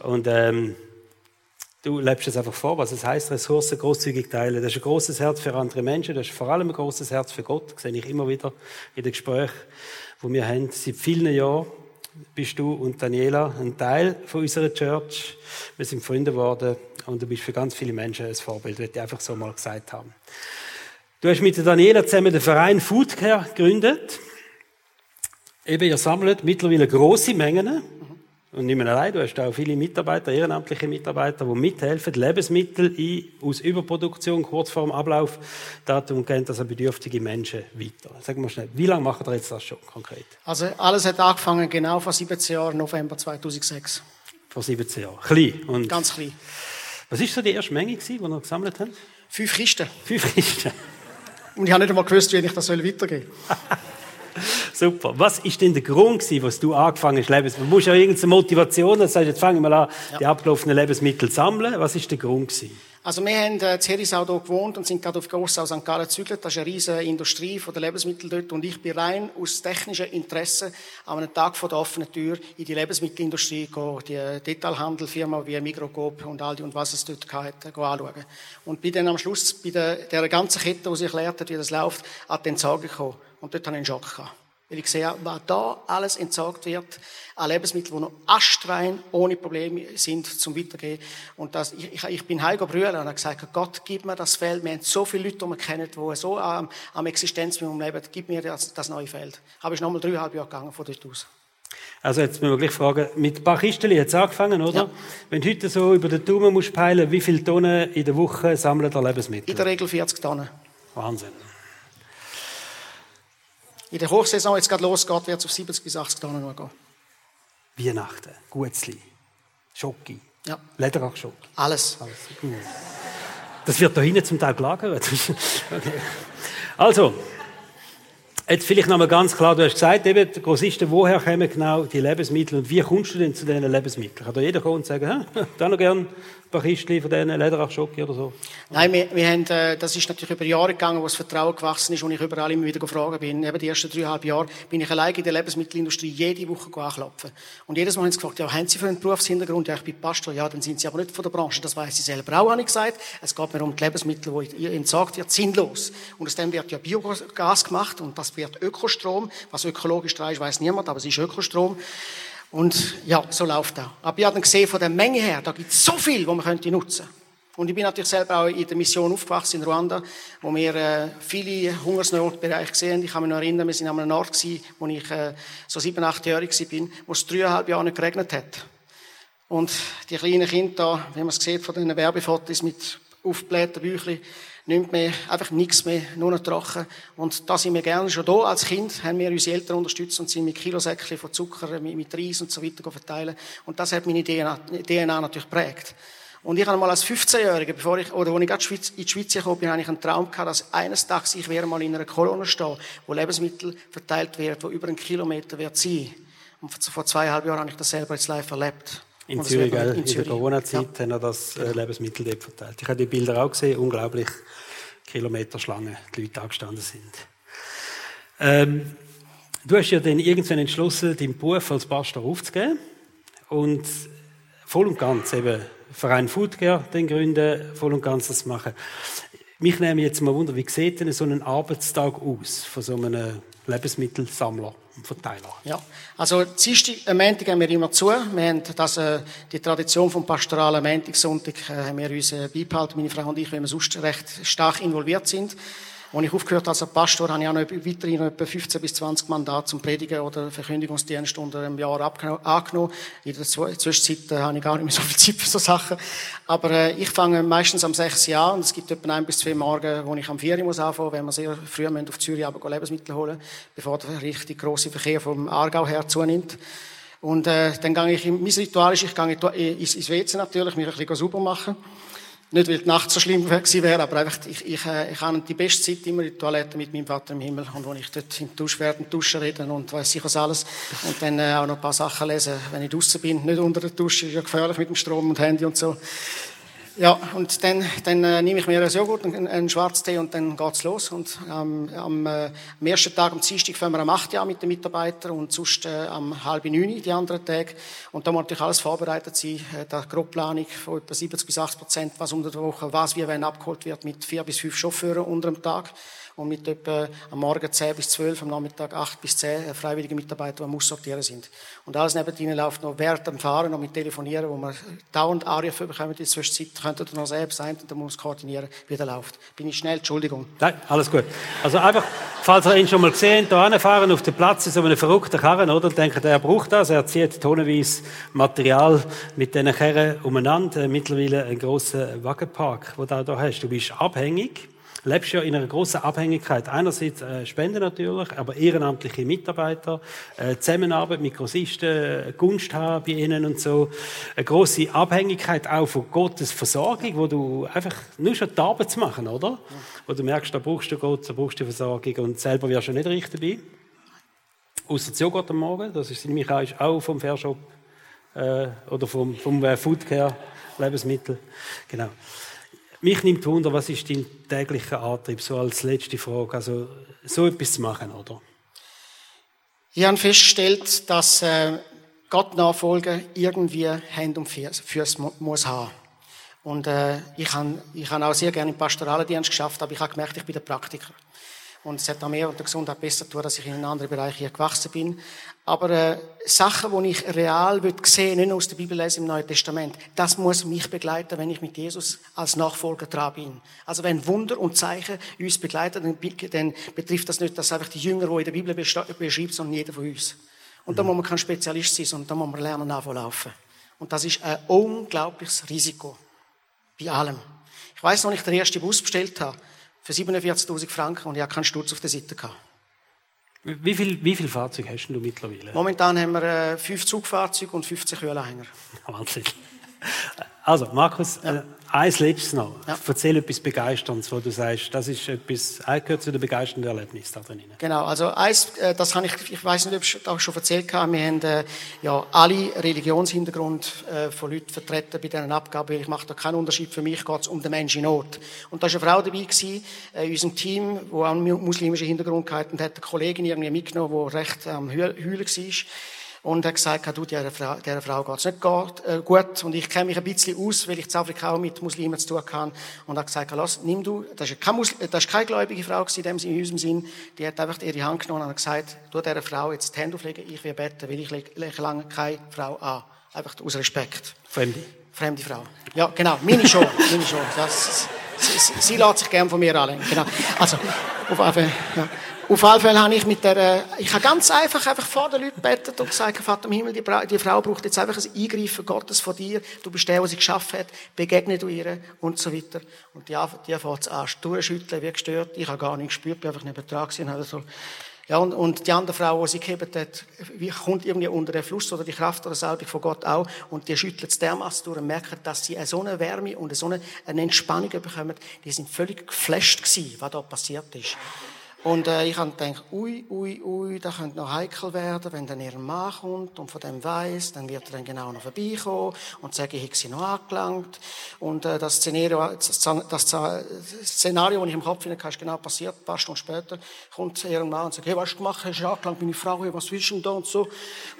Speaker 1: Und ähm, du lebst es einfach vor, was es heißt, Ressourcen großzügig teilen. Das ist ein großes Herz für andere Menschen, das ist vor allem ein großes Herz für Gott, das sehe ich immer wieder in den Gesprächen wo wir haben. Seit vielen Jahren bist du und Daniela ein Teil von unserer Church. Wir sind Freunde geworden und du bist für ganz viele Menschen ein Vorbild, würde ich einfach so mal gesagt haben. Du hast mit Daniela zusammen den Verein Foodcare gegründet. Eben, ihr sammelt mittlerweile große Mengen und nicht mehr allein, du hast auch viele Mitarbeiter, ehrenamtliche Mitarbeiter, die mithelfen, Lebensmittel ein, aus Überproduktion kurz vor dem Ablaufdatum gehen das an bedürftige Menschen weiter. Sag mal schnell, wie lange macht ihr jetzt das schon konkret?
Speaker 2: Also alles hat angefangen genau vor 17 Jahren, November 2006.
Speaker 1: Vor 17 Jahren. Klein.
Speaker 2: Und Ganz klein.
Speaker 1: Was war so die erste Menge, die ihr gesammelt habt?
Speaker 2: Fünf Kisten.
Speaker 1: Fünf Kisten.
Speaker 2: Und ich habe nicht einmal gewusst, wie ich das weitergeben soll.
Speaker 1: Super. Was ist denn der Grund gewesen, was du angefangen hast, Lebensmittel? Du musst ja irgendeine Motivation, das heißt, jetzt fangen wir an, ja. die abgelaufenen Lebensmittel zu sammeln. Was ist der Grund gewesen?
Speaker 2: Also wir haben äh, in Herisau hier gewohnt und sind gerade auf Grossau St. Gallen gezügelt. Das ist eine riesige Industrie von den Lebensmitteln dort. Und ich bin rein aus technischem Interesse an einem Tag vor der offenen Tür in die Lebensmittelindustrie gehen, die Detailhandelfirma wie Migrocoop und Aldi und was es dort hatte, anschauen. Und bin dann am Schluss bei der, der ganzen Kette, die sich erklärt hat, wie das läuft, an den Entsorgung gekommen. Und dort hatte ich einen Schock gehabt. Weil ich sehe, was da alles entsorgt wird, an Lebensmitteln, die noch astrein, ohne Probleme sind zum Weitergehen. Und das, ich, ich bin Heiko Brühler und habe gesagt, Gott, gib mir das Feld. Wir haben so viele Leute, die wir kennen, die so am, am Existenzminimum leben. Gib mir das, das neue Feld. Aber ich nochmal dreieinhalb Jahre gegangen von dort aus.
Speaker 1: Also jetzt müssen wir gleich fragen, mit ein paar Kisten hat es angefangen, oder? Ja. Wenn du heute so über den Daumen musst peilen, wie viele Tonnen in der Woche sammeln da Lebensmittel?
Speaker 2: In der Regel 40 Tonnen.
Speaker 1: Wahnsinn
Speaker 2: in der Hochsaison jetzt gerade losgeht, wird es auf 70 bis 80 Tonnen gehen.
Speaker 1: Weihnachten, Gutzli, Schoki,
Speaker 2: ja.
Speaker 1: Lederach-Schoki.
Speaker 2: Alles. Alles.
Speaker 1: Das wird da hinten zum Teil gelagert. okay. Also, Jetzt vielleicht nochmal ganz klar, du hast gesagt, eben, der Grossisten, woher kommen genau die Lebensmittel und wie kommst du denn zu diesen Lebensmitteln? Kann da jeder kommen und sagen, da noch gern paar Kistchen von diesen Lederachschocke oder so?
Speaker 2: Nein, wir, wir haben, äh, das ist natürlich über Jahre gegangen, wo das Vertrauen gewachsen ist und ich überall immer wieder gefragt bin. Eben die ersten dreieinhalb Jahre bin ich allein in der Lebensmittelindustrie jede Woche anklopfen. Und jedes Mal haben sie gefragt, ja, haben Sie für einen Berufshintergrund? Ja, ich bin Pastor. Ja, dann sind Sie aber nicht von der Branche. Das weiß ich selber auch, habe ich gesagt. Es geht mir um die Lebensmittel, die entsorgt wird, sinnlos. Und aus dem wird ja Biogas gemacht und das wird Ökostrom. Was ökologisch da ist, weiß niemand, aber es ist Ökostrom. Und ja, so läuft das. Aber ich habe dann gesehen, von der Menge her, da gibt es so viel, was man könnte nutzen Und ich bin natürlich selber auch in der Mission aufgewachsen in Ruanda, wo wir äh, viele Hungersnotbereiche gesehen Ich kann mich noch erinnern, wir sind an einem Ort gewesen, wo ich äh, so sieben, acht Jahre war, wo es dreieinhalb Jahre nicht geregnet hat. Und die kleinen Kinder da, wie man es sieht von den Werbefotos mit aufgeblähte Büchli, nimmt mehr, einfach nichts mehr, nur noch trocken. Und da sind wir gerne schon da. Als Kind haben wir unsere Eltern unterstützt und sind mit Kilosäckchen von Zucker, mit, Reis und so weiter verteilen. Und das hat meine DNA, DNA natürlich prägt. Und ich habe mal als 15-Jähriger, bevor ich, oder als ich gerade in die Schweiz gekommen bin, habe ich einen Traum gehabt, dass eines Tages ich wäre mal in einer Kolonne stehen, wo Lebensmittel verteilt werden, wo über einen Kilometer wird sein. Und vor zweieinhalb Jahren habe ich das selber jetzt live erlebt.
Speaker 1: In Zürich, in, in der Corona-Zeit ja. haben wir das äh, Lebensmittel dort verteilt. Ich habe die Bilder auch gesehen, unglaublich Kilometerschlange, die Leute angestanden sind. Ähm, du hast ja dann irgendwann entschlossen, deinen Beruf als Pastor aufzugeben und voll und ganz eben Verein Foodcare den gründen, voll und ganz das machen. Mich nehme jetzt mal Wunder, wie sieht denn so ein Arbeitstag aus von so einem Lebensmittelsammler Verteiler?
Speaker 2: Ja, also Dienstag, am Montag haben wir immer zu. Wir haben das, äh, die Tradition vom pastoralen Montag, Sonntag äh, haben wir uns äh, beibehalten, meine Frau und ich, weil wir sonst recht stark involviert sind. Als ich aufgehört als Pastor, habe ich auch noch weiterhin etwa 15 bis 20 Mandate zum Predigen oder Verkündigungsdienst unter einem Jahr angenommen. In der Zwischenzeit äh, habe ich gar nicht mehr so viel Zeit für so Sachen. Aber äh, ich fange meistens am 6 Jahr und es gibt etwa ein bis zwei Morgen, wo ich am 4 Uhr muss wenn wir sehr früh auf Zürich aber Lebensmittel holen, bevor der richtig große Verkehr vom Aargau her zunimmt. Und äh, dann gehe ich, mein Ritual ist, ich gehe ins, ins WC natürlich, mich ein bisschen sauber machen. Nicht, weil die Nacht so schlimm gewesen wäre, aber einfach, ich, ich, äh, ich habe die beste Zeit immer in der Toilette mit meinem Vater im Himmel. Und wo ich dort im Dusch während Duschen reden und weiß ich was alles. Und dann äh, auch noch ein paar Sachen lesen, wenn ich draußen bin, nicht unter der Dusche, ist ja gefährlich mit dem Strom und Handy und so. Ja, und dann, dann äh, nehme ich mir einen Joghurt, einen, einen Schwarztee und dann geht's los. Und ähm, am, äh, am ersten Tag, am Dienstag, fangen wir am 8 Uhr mit den Mitarbeitern und sonst äh, am halb neun die anderen Tage. Und da muss natürlich alles vorbereitet sein. Äh, der Grobplanung von etwa 70 bis 80 Prozent, was unter der Woche, was wie wenn abgeholt wird, mit vier bis fünf Chauffeuren unter dem Tag und mit etwa am Morgen 10 bis 12, am Nachmittag 8 bis 10 äh, freiwillige Mitarbeiter, die muss sortieren sind. Und alles neben ihnen läuft noch während dem Fahren noch mit Telefonieren, wo wir dauernd Anrufe bekommen in der Zwischenzeit, könnte ihr noch selbst sein und dann muss koordinieren, wie der läuft. Bin ich schnell, Entschuldigung.
Speaker 1: Nein, alles gut. Also einfach, falls ihr ihn schon mal gesehen hier fahren auf den Platz in so einem verrückten Karren, oder? Denkt, er braucht das, er zieht tonnenweise Material mit diesen Karren umeinander. Mittlerweile ein grosser Wagenpark, den du da hast. Du bist abhängig lebst ja in einer großen Abhängigkeit. Einerseits äh, Spenden natürlich, aber ehrenamtliche Mitarbeiter, äh, Zusammenarbeit mit Grossisten, äh, Gunst haben bei ihnen und so. Eine große Abhängigkeit auch von Gottes Versorgung, wo du einfach nur schon die Arbeit zu machen, oder? Ja. Wo du merkst, da brauchst du Gott, da brauchst du die Versorgung und selber wirst du nicht richtig dabei. Außer das Joghurt am Morgen, das ist nämlich auch vom Fairshop äh, oder vom, vom äh, Foodcare Lebensmittel. Genau. Mich nimmt Wunder, was ist dein täglicher Antrieb, so als letzte Frage, also so etwas zu machen, oder?
Speaker 2: Ich habe festgestellt, dass äh, Gott nachfolgen irgendwie Hand und Füße muss haben. Und äh, ich habe auch sehr gerne im pastoralen Dienst geschafft, aber ich habe gemerkt, ich bin der Praktiker. Und es hat auch mehr und der Gesundheit besser tun, dass ich in einen anderen Bereich hier gewachsen bin. Aber äh, Sachen, die ich real will sehen, nicht nur aus der Bibel lese im Neuen Testament, das muss mich begleiten, wenn ich mit Jesus als Nachfolger dran bin. Also wenn Wunder und Zeichen uns begleiten, dann, dann betrifft das nicht, dass einfach die Jünger, die in der Bibel beschreibt, sondern jeder von uns. Und da muss man kein Spezialist sein, sondern da muss man lernen, nachlaufen. Und das ist ein unglaubliches Risiko. Bei allem. Ich weiß noch, als ich den ersten Bus bestellt habe, für 47.000 Franken und ich habe keinen Sturz auf der Seite gehabt.
Speaker 1: Wie viele wie viel Fahrzeuge hast du mittlerweile?
Speaker 2: Momentan haben wir äh, fünf Zugfahrzeuge und 50 Höhlenhänger.
Speaker 1: Wahnsinn. Also, Markus, ja. äh, eins letztes noch. Ja. Erzähl etwas Begeisterndes, wo du sagst, das ist etwas, gehört zu den begeisternden Erlebnissen da drin.
Speaker 2: Genau, also eins, äh, das habe ich, ich weiß nicht, ob ich das schon erzählt habe, wir haben äh, ja alle Religionshintergrund äh, von Leuten vertreten bei diesen Abgaben, ich mache da keinen Unterschied, für mich geht es um den Menschen in Not. Und da war eine Frau dabei gewesen, äh, in unserem Team, die auch einen muslimischen Hintergrund hatte und hat eine Kollegin irgendwie mitgenommen, die recht am ähm, Heulen war und hat gesagt, du, dieser Frau, dieser Frau geht's nicht äh, gut. Und ich kenne mich ein bisschen aus, weil ich in Afrika auch mit Muslimen zu tun habe. Und hat gesagt, lass, nimm du, das ist keine, Muslim, das ist keine gläubige Frau in, dem, in unserem Sinn. Die hat einfach ihre Hand genommen und hat gesagt, du dieser Frau jetzt die Hände auflegen, ich will beten, weil ich lege lange keine Frau an. Einfach aus Respekt.
Speaker 1: Fremde?
Speaker 2: Fremde Frau. Ja, genau. Meine schon. Meine schon. Das, sie, sie, sie lässt sich gern von mir anlegen. Genau. Also, auf jeden Fall, ja. Auf alle Fälle habe ich mit der, ich habe ganz einfach, einfach vor den Leuten betet und gesagt, Vater im Himmel, die, die, Frau braucht jetzt einfach ein Eingreifen Gottes von dir. Du bist der, der sie geschaffen hat. Begegne du ihr und so weiter. Und die, die fängt an, durchschütteln, wie gestört. Ich habe gar nichts gespürt, bin einfach nicht betragen und so, ja, und, und die andere Frau, die sie gehebt hat, wie kommt irgendwie unter den Fluss oder die Kraft oder Salbung von Gott auch und die schüttelt es dermaßen durch und merken, dass sie so eine Wärme und so eine, eine Entspannung bekommen. Die sind völlig geflasht gewesen, was da passiert ist. Und äh, ich habe gedacht, ui, ui, ui, das könnte noch heikel werden, wenn dann ihr Mann kommt und von dem weiß, dann wird er dann genau noch vorbeikommen und sagen, ich habe sie noch angelangt. Und äh, das, Szenario, das, das Szenario, das ich im Kopf hatte, ist genau passiert. Ein paar Stunden später kommt ihr Mann und sagt, hey, was hast du gemacht? Hast du angelangt, meine Frau, was willst du denn da und so?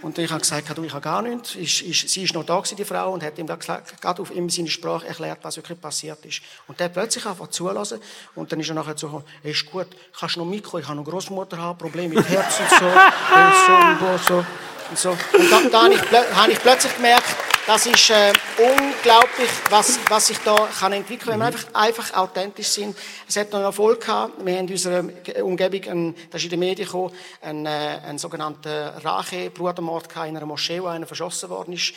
Speaker 2: Und ich habe gesagt, du, ich habe gar nichts. Ich, ich, sie ist noch da gewesen, die Frau, und hat ihm da gerade auf ihm seine Sprache erklärt, was wirklich passiert ist. Und der plötzlich einfach zulassen und dann ist er nachher so, hey, ist gut, kannst du noch Mikro, ich habe eine Großmutter, Probleme mit Herz und so, und so, und so, und so. Und da, da habe, ich, habe ich plötzlich gemerkt, das ist äh, unglaublich, was, was sich da kann entwickeln kann, wenn wir einfach, einfach authentisch sind. Es hat noch einen Erfolg gehabt. Wir haben in unserer Umgebung, einen, das ist in den Medien gekommen, einen, äh, einen sogenannten Rache-Brudermord in einer Moschee, wo einer verschossen worden ist,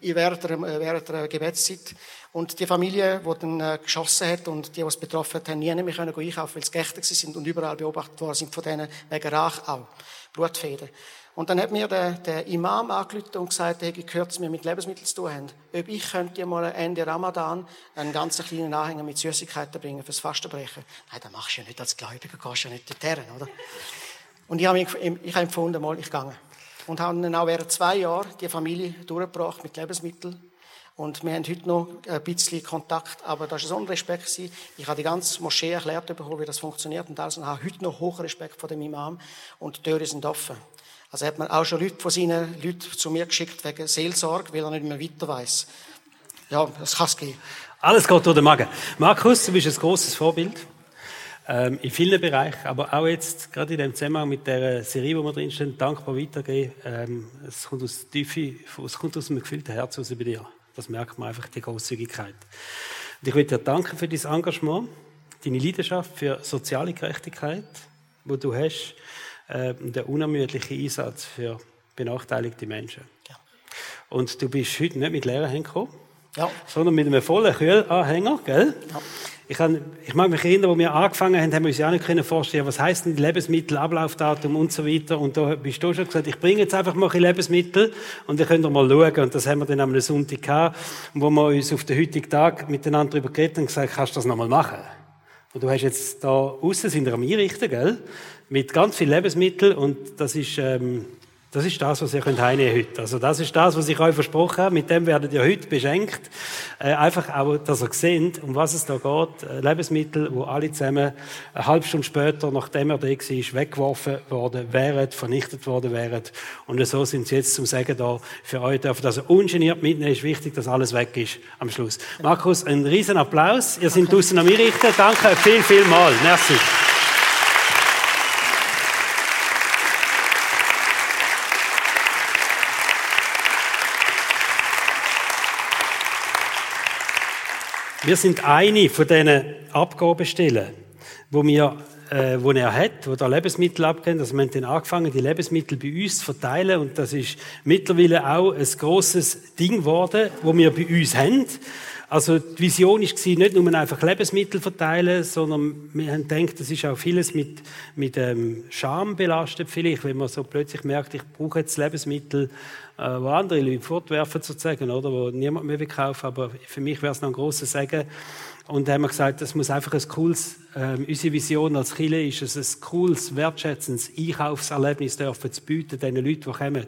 Speaker 2: während der, während der Gebetszeit. Und die Familie, die dann äh, geschossen hat und die, die es betroffen hat, haben nie mehr können einkaufen, weil es Geächter sind und überall beobachtet worden sind von denen wegen Rach auch. Blutfäden. Und dann hat mir der, der Imam angerufen und gesagt, er hätte gehört, dass wir mit Lebensmitteln zu tun haben. Ob ich könnte dir mal Ende Ramadan einen ganz kleinen Anhänger mit Süßigkeiten bringen fürs Fastenbrechen. Nein, das machst du ja nicht als Gläubiger, gehst ja nicht dorthin, oder? Und ich habe, mich, ich habe empfunden, mal, ich gehe. Und habe dann auch während zwei Jahren die Familie durchgebracht mit Lebensmitteln und wir haben heute noch ein bisschen Kontakt, aber das war so ein Respekt. Ich habe die ganze Moschee erklärt bekommen, wie das funktioniert und alles und habe heute noch hohen Respekt vor dem Imam und die Türen sind offen. Also hat man auch schon Leute von seinen Leuten zu mir geschickt wegen Seelsorge, weil er nicht mehr weiter weiß. Ja, das kann es gehen.
Speaker 1: Alles geht durch den Magen. Markus, du bist ein großes Vorbild. Ähm, in vielen Bereichen, aber auch jetzt, gerade in dem Zusammenhang mit der Serie, wo wir drinstehen, dankbar weitergehen. Ähm, es kommt aus Tiefe, es kommt gefühlten Herz aus bei dir. Das merkt man einfach, die Großzügigkeit. Und ich will dir danken für dein Engagement, deine Leidenschaft für soziale Gerechtigkeit, wo du hast, äh, der unermüdliche Einsatz für benachteiligte Menschen. Ja. Und du bist heute nicht mit leeren Händen gekommen, ja. sondern mit einem vollen Kühlanhänger, gell? Ja. Ich, kann, ich mag mich erinnern, wo wir angefangen haben, haben wir uns ja auch nicht können vorstellen, was heißt denn Lebensmittel, Ablaufdatum und so weiter. Und da bist du schon gesagt, ich bringe jetzt einfach mal ein Lebensmittel und ihr könnt mal schauen. Und das haben wir dann am Sonntag gehabt, wo wir uns auf den heutigen Tag miteinander darüber geredet haben und gesagt, kannst du das nochmal machen? Und du hast jetzt da außen sind wir am Einrichten, gell? Mit ganz viel Lebensmitteln und das ist, ähm, das ist das, was ihr könnt heimnehmen heute. Also das ist das, was ich euch versprochen habe. Mit dem werdet ihr heute beschenkt. Äh, einfach auch, dass ihr seht, um was es da geht. Äh, Lebensmittel, wo alle zusammen eine halbe Stunde später, nachdem er da war, weggeworfen worden wären, vernichtet worden wären. Und so sind sie jetzt zum Sagen da für euch. Dürfen das ungeniert mitnehmen. Ist wichtig, dass alles weg ist am Schluss. Markus, einen riesen Applaus. Ihr seid draußen am Einrichten. Danke viel, viel mal. Merci. Wir sind eine von diesen Abgabestellen, wo wir äh, wo er hat, wo da Lebensmittel abgeben. Also wir haben dann angefangen, die Lebensmittel bei uns zu verteilen und das ist mittlerweile auch ein grosses Ding geworden, wo wir bei uns haben. Also die Vision war nicht nur einfach Lebensmittel verteilen, sondern wir haben gedacht, das ist auch vieles mit, mit ähm, Scham belastet vielleicht, wenn man so plötzlich merkt, ich brauche jetzt Lebensmittel, äh, wo andere Leute fortwerfen sozusagen, oder, wo niemand mehr will kaufen, aber für mich wäre es noch ein grosses Sagen, und da haben wir gesagt, das muss einfach ein cooles, äh, unsere Vision als Chile ist es, ein cooles, wertschätzendes Einkaufserlebnis dürfen zu bieten, den Leuten, die kommen.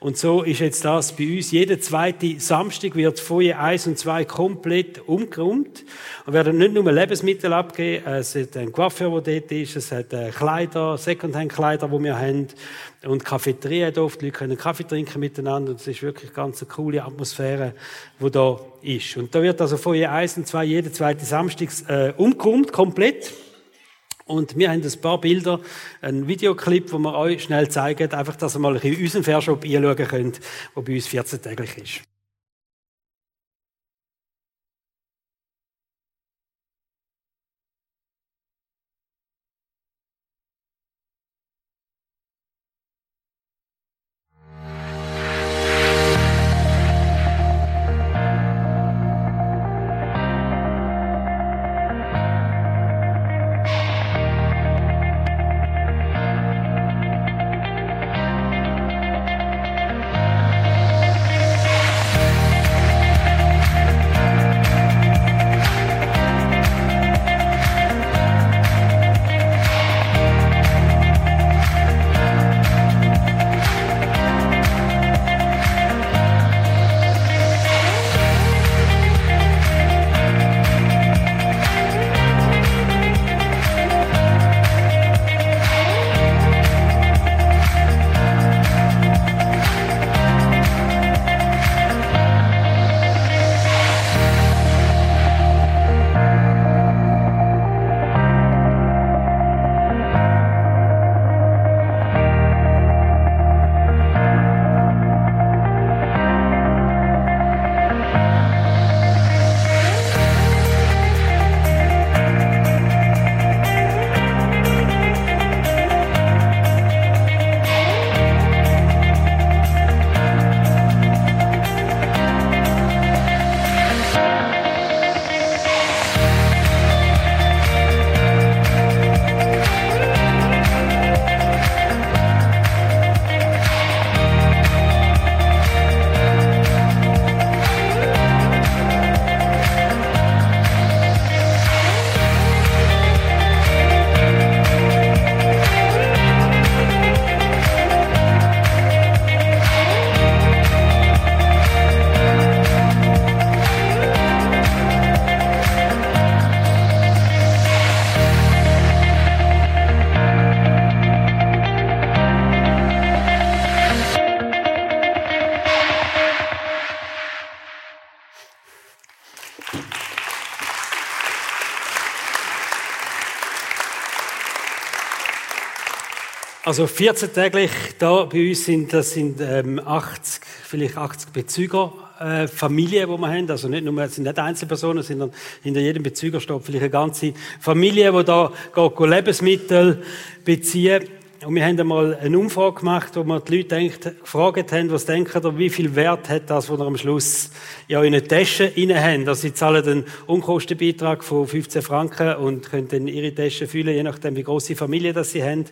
Speaker 1: Und so ist jetzt das bei uns. Jeden zweiten Samstag wird Folie 1 und 2 komplett umgeräumt. Und werden nicht nur Lebensmittel abgeben, es hat einen Coiffeur, der dort ist, es hat äh, Kleider, Secondhand-Kleider, die wir haben, und Cafeteria dort. Die Leute können Kaffee trinken miteinander. Das ist wirklich ganz eine coole Atmosphäre, die da ist. Und da wird also Folie 1 und 2 jeden zweiten Samstag äh, umgeräumt, komplett. Und wir haben ein paar Bilder, einen Videoclip, wo wir euch schnell zeigen, einfach, dass ihr mal in unseren Fairshop einschauen könnt, der bei uns 14 täglich ist. Also 14 täglich da bei uns sind das sind ähm, 80 vielleicht 80 Bezüger äh, Familien, die wir haben. Also nicht nur, es sind nicht Einzelpersonen, sondern hinter jedem Bezüger steht vielleicht eine ganze Familie, die da geht Lebensmittel beziehen. Und wir haben einmal eine Umfrage gemacht, wo wir die Leute denkt, gefragt haben, was denken ihr, wie viel Wert hat das, was ihr am Schluss ja in eine Tasche rein haben. Also sie zahlen einen Unkostenbeitrag von 15 Franken und können dann ihre Tasche füllen, je nachdem, wie große Familie das sie haben.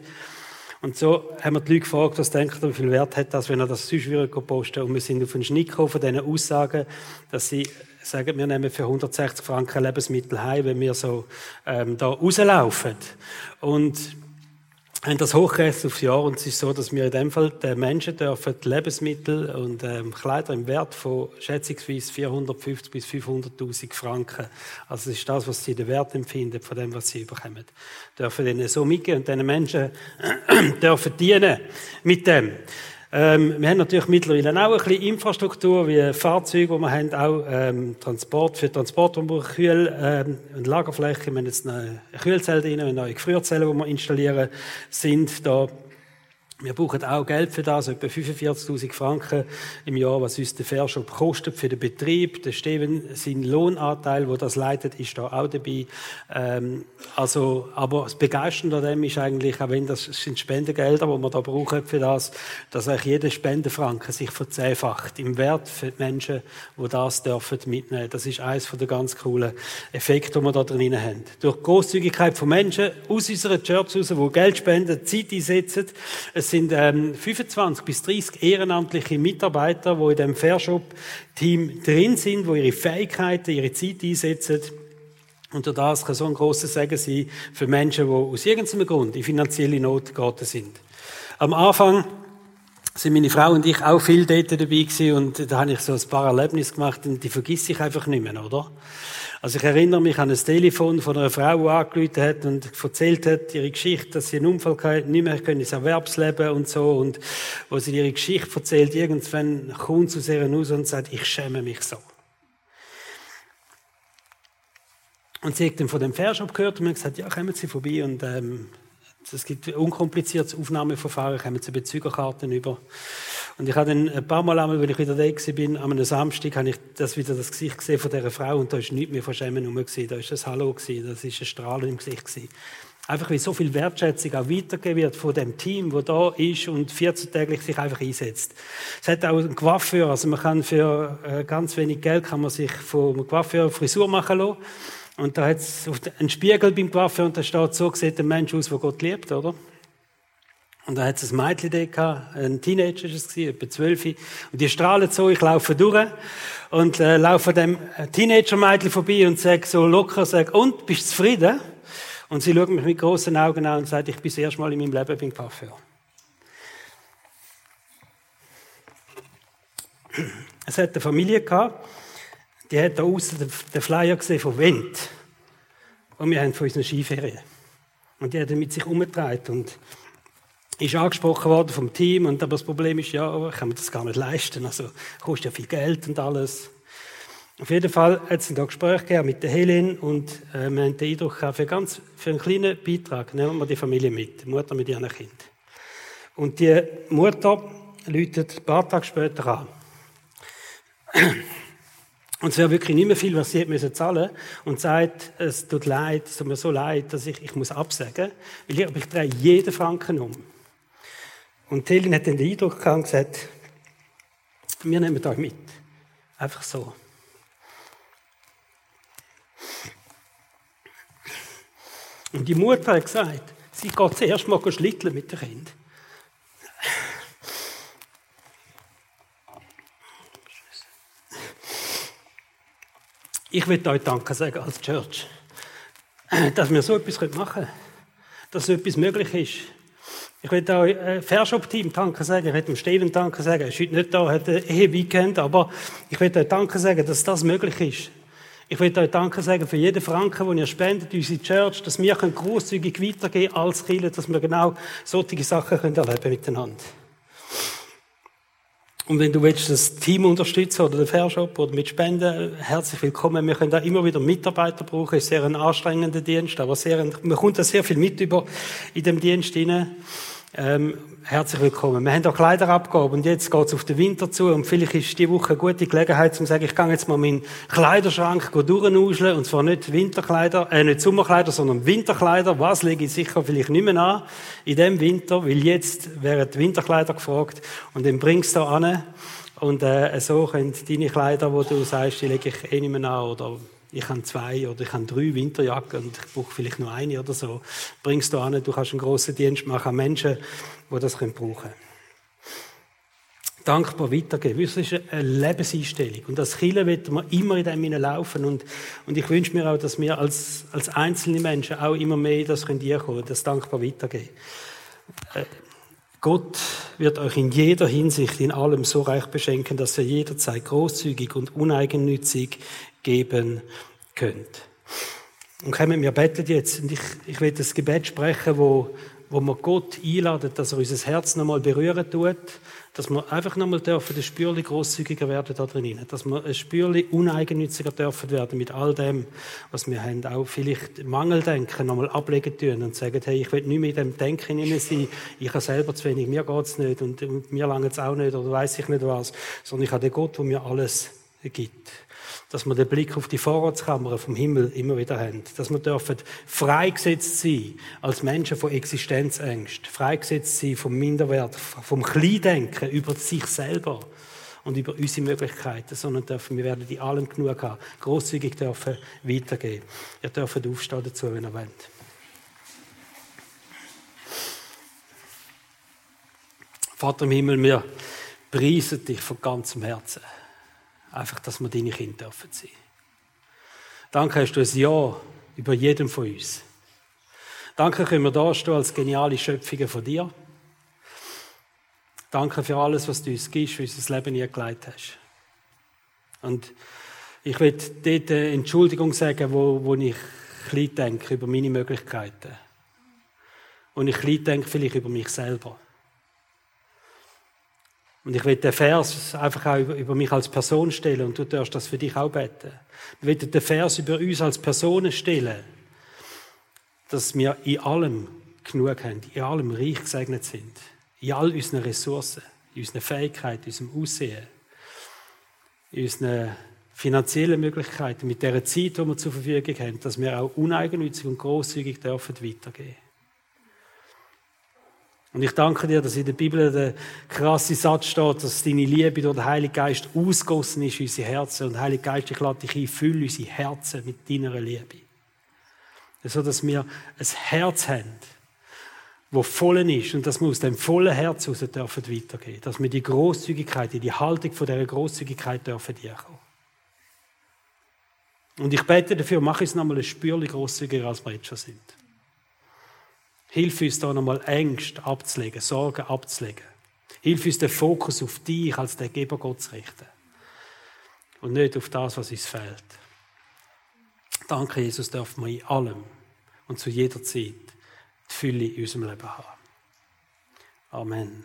Speaker 1: Und so haben wir die Leute gefragt, was denkt ihr, wie viel Wert hat das, wenn er das sonst wieder posten Und wir sind auf einen Schnitt gekommen von diesen Aussagen, dass sie sagen, wir nehmen für 160 Franken Lebensmittel heim, wenn wir so ähm, da rauslaufen. Und haben das hochgerechnet aufs Jahr und es ist so, dass wir in dem Fall den Menschen dürfen Lebensmittel und ähm, Kleider im Wert von schätzungsweise 450 bis 500.000 Franken, also das ist das, was sie den Wert empfinden von dem, was sie bekommen, dürfen ihnen so mitgeben und diesen Menschen dürfen dienen mit dem. Ähm, wir haben natürlich mittlerweile auch ein bisschen Infrastruktur, wie Fahrzeuge, die wir haben, auch ähm, Transport, für Transport, wo wir Kühl- ähm, und Lagerfläche, wir haben jetzt eine Kühlzelle drin, eine neue Gefrierzelle, die wir installieren, sind da wir brauchen auch Geld für das, etwa 45.000 Franken im Jahr, was uns der Fairshop kostet für den Betrieb. Der Steven, sein Lohnanteil, wo das leitet, ist da auch dabei. Ähm, also, aber das Begeisternde an dem ist eigentlich, auch wenn das, sind Spendengelder, die wir da brauchen für das, dass eigentlich jeder Spendenfranken sich verzehnfacht im Wert für die Menschen, die das dürfen mitnehmen. Das ist eines der ganz coolen Effekte, die wir da drin haben. Durch Großzügigkeit von Menschen aus unserer Church raus, die Geld spenden, Zeit einsetzen, es sind ähm, 25 bis 30 ehrenamtliche Mitarbeiter, die in dem Fairshop-Team drin sind, die ihre Fähigkeiten, ihre Zeit einsetzen. Und das kann so ein grosser Segen sein für Menschen, die aus irgendeinem Grund in finanzielle Not geraten sind. Am Anfang sind meine Frau und ich auch viel dort dabei gewesen und da habe ich so ein paar Erlebnisse gemacht und die vergesse ich einfach nicht mehr, oder? Also ich erinnere mich an ein Telefon von einer Frau, die angerufen hat und erzählt hat, ihre Geschichte, dass sie einen Unfall hatte, nicht mehr können ins Erwerbsleben und so. Und wo sie ihre Geschichte erzählt, irgendwann kommt aus ihr raus und sagt, ich schäme mich so. Und sie hat dann von dem Fairshop gehört und mir gesagt, ja, kommen Sie vorbei und ähm, es gibt ein unkompliziertes Aufnahmeverfahren, kommen Sie Bezügerkarten über. Und ich habe dann ein paar Mal, einmal, wenn ich wieder da bin, an einem Samstag, habe ich das wieder das Gesicht gesehen von dieser Frau und da ist nichts mehr von Schämen rum gewesen. Da ist das Hallo gewesen, das ist ein Strahlen im Gesicht gewesen. Einfach wie so viel Wertschätzung auch weitergegeben wird von dem Team, wo da ist und 14 täglich sich einfach einsetzt. Es hat auch einen Coiffeur, also man kann für äh, ganz wenig Geld kann man sich vom Coiffeur Frisur machen lassen. Und da hat es einen Spiegel beim Coiffeur und da steht, so sieht ein Mensch aus, der Gott liebt, oder? Und da hat es ein Mädchen gehabt, ein Teenager ist es etwa zwölf. Und die strahlen so, ich laufe durch und äh, laufe dem Teenager-Mädchen vorbei und sage so locker, sag, und, bist du zufrieden? Und sie schaut mich mit großen Augen an und sagt, ich bin das erste Mal in meinem Leben beim Coiffeur. Es hat eine Familie gehabt, die hat da außen den Flyer gesehen von Wind. Und wir haben von unseren Skiferien. Und die hat mit sich umgetragen und ist angesprochen worden vom Team, und aber das Problem ist, ja, ich kann mir das gar nicht leisten, also kostet ja viel Geld und alles. Auf jeden Fall hat es ein Gespräch mit der Helen und äh, wir haben den Eindruck für, ganz, für einen kleinen Beitrag nehmen wir die Familie mit, die Mutter mit ihrem Kind. Und die Mutter läutet ein paar Tage später an. Und es wäre wirklich nicht mehr viel, was sie hätte zahlen müssen. Und sagt, es tut leid, es tut mir so leid, dass ich, ich muss absagen. Weil ich, ich drehe jeden Franken um. Und Helen hat dann den Eindruck gehabt und gesagt, wir nehmen euch mit. Einfach so. Und die Mutter hat gesagt, sie geht zuerst mal schlitteln mit dem Kind. Ich will euch Danke sagen als Church, dass wir so etwas machen können, dass so etwas möglich ist. Ich will auch äh, Fairshop-Team Danke sagen. Ich will dem Steven Danke sagen. Er ist heute nicht da, hat ein Ehe-Weekend, aber ich will euch Danke sagen, dass das möglich ist. Ich will euch Danke sagen für jeden Franken, den ihr spendet, unsere Church, dass wir großzügig weitergehen als Kirche, dass wir genau solche Sachen können erleben miteinander. Und wenn du willst, das Team unterstützen oder den Fairshop oder mit Spenden, herzlich willkommen. Wir können da immer wieder Mitarbeiter brauchen. Ist sehr ein anstrengender Dienst, aber sehr, man kommt da sehr viel mit über in dem Dienst hinein. Ähm, herzlich willkommen. Wir haben auch Kleiderabgabe und jetzt geht's auf den Winter zu und vielleicht ist die Woche eine gute Gelegenheit, um zu sagen, ich gehe jetzt mal meinen Kleiderschrank durchnuscheln und zwar nicht Winterkleider, äh, nicht Sommerkleider, sondern Winterkleider. Was lege ich sicher vielleicht nicht mehr an in dem Winter, weil jetzt werden Winterkleider gefragt und dann bringst du da an und äh, so können deine Kleider, wo du sagst, die lege ich eh nicht mehr an oder ich habe zwei oder ich habe drei Winterjacken und ich brauche vielleicht nur eine oder so. Bringst du an, du kannst einen grossen Dienst machen an Menschen, die das brauchen können. Dankbar weitergeben. Das ist eine Lebenseinstellung. Und als Killer wird man immer in dem laufen. Und, und ich wünsche mir auch, dass wir als, als einzelne Menschen auch immer mehr in das können, das dankbar weitergeben. Gott wird euch in jeder Hinsicht in allem so reich beschenken, dass ihr jederzeit großzügig und uneigennützig geben könnt. Und kommen wir beten jetzt, und ich, ich will das Gebet sprechen, wo, wo wir Gott einladet, dass er unser Herz nochmal berühren tut, dass wir einfach nochmal dürfen, ein Spürli großzügiger werden da drinnen, dass wir ein Spürli uneigennütziger dürfen werden mit all dem, was wir haben, auch vielleicht Mangeldenken nochmal ablegen tun und sagen, hey, ich will nicht mehr in dem Denken hinein sein, ich habe selber zu wenig, mir geht's nicht und, und mir langt es auch nicht oder weiß ich nicht was, sondern ich habe den Gott, der mir alles gibt dass wir den Blick auf die Vorratskammer vom Himmel immer wieder haben. Dass wir dürfen freigesetzt sein als Menschen von Existenzängst, freigesetzt sein vom Minderwert, vom Kleindenken über sich selber und über unsere Möglichkeiten, sondern dürfen, wir werden die allem genug haben, großzügig dürfen weitergehen. Ihr dürft aufstehen dazu, wenn ihr wollt. Vater im Himmel, wir preisen dich von ganzem Herzen. Einfach, dass wir deine Kinder dürfen sein. Danke hast du ein Ja über jedem von uns. Danke können wir da stehen als geniale Schöpfungen von dir. Danke für alles, was du uns gibst, für unser Leben eingeleitet hast. Und ich will dort eine Entschuldigung sagen, wo, wo ich klein denke über meine Möglichkeiten. Und ich klein denke vielleicht über mich selber. Und ich will den Vers einfach auch über mich als Person stellen und du darfst das für dich auch beten. Ich will den Vers über uns als Personen stellen, dass wir in allem genug haben, in allem reich gesegnet sind, in all unseren Ressourcen, in unseren Fähigkeiten, in unserem Aussehen, in unseren finanziellen Möglichkeiten, mit der Zeit, die wir zur Verfügung haben, dass wir auch uneigennützig und großzügig dürfen weitergehen. Und ich danke dir, dass in der Bibel der krasse Satz steht, dass deine Liebe durch den Heiligen Geist ausgossen ist in unsere Herzen. Und Heiliger Geist, ich lade dich ein, fülle unsere Herzen mit deiner Liebe. So dass wir ein Herz haben, wo voll ist und dass wir aus dem vollen Herz heraus dürfen weitergehen. Dass wir die Großzügigkeit, die Haltung von dieser Großzügigkeit dürfen kommen. Und ich bete dafür, mach es nochmal ein Spürchen großzügiger, als wir jetzt schon sind. Hilf uns da nochmal Ängste abzulegen, Sorgen abzulegen. Hilf uns den Fokus auf dich als der Geber Gott zu richten. Und nicht auf das, was uns fehlt. Danke, Jesus, dürfen wir in allem und zu jeder Zeit die Fülle in unserem Leben haben. Amen.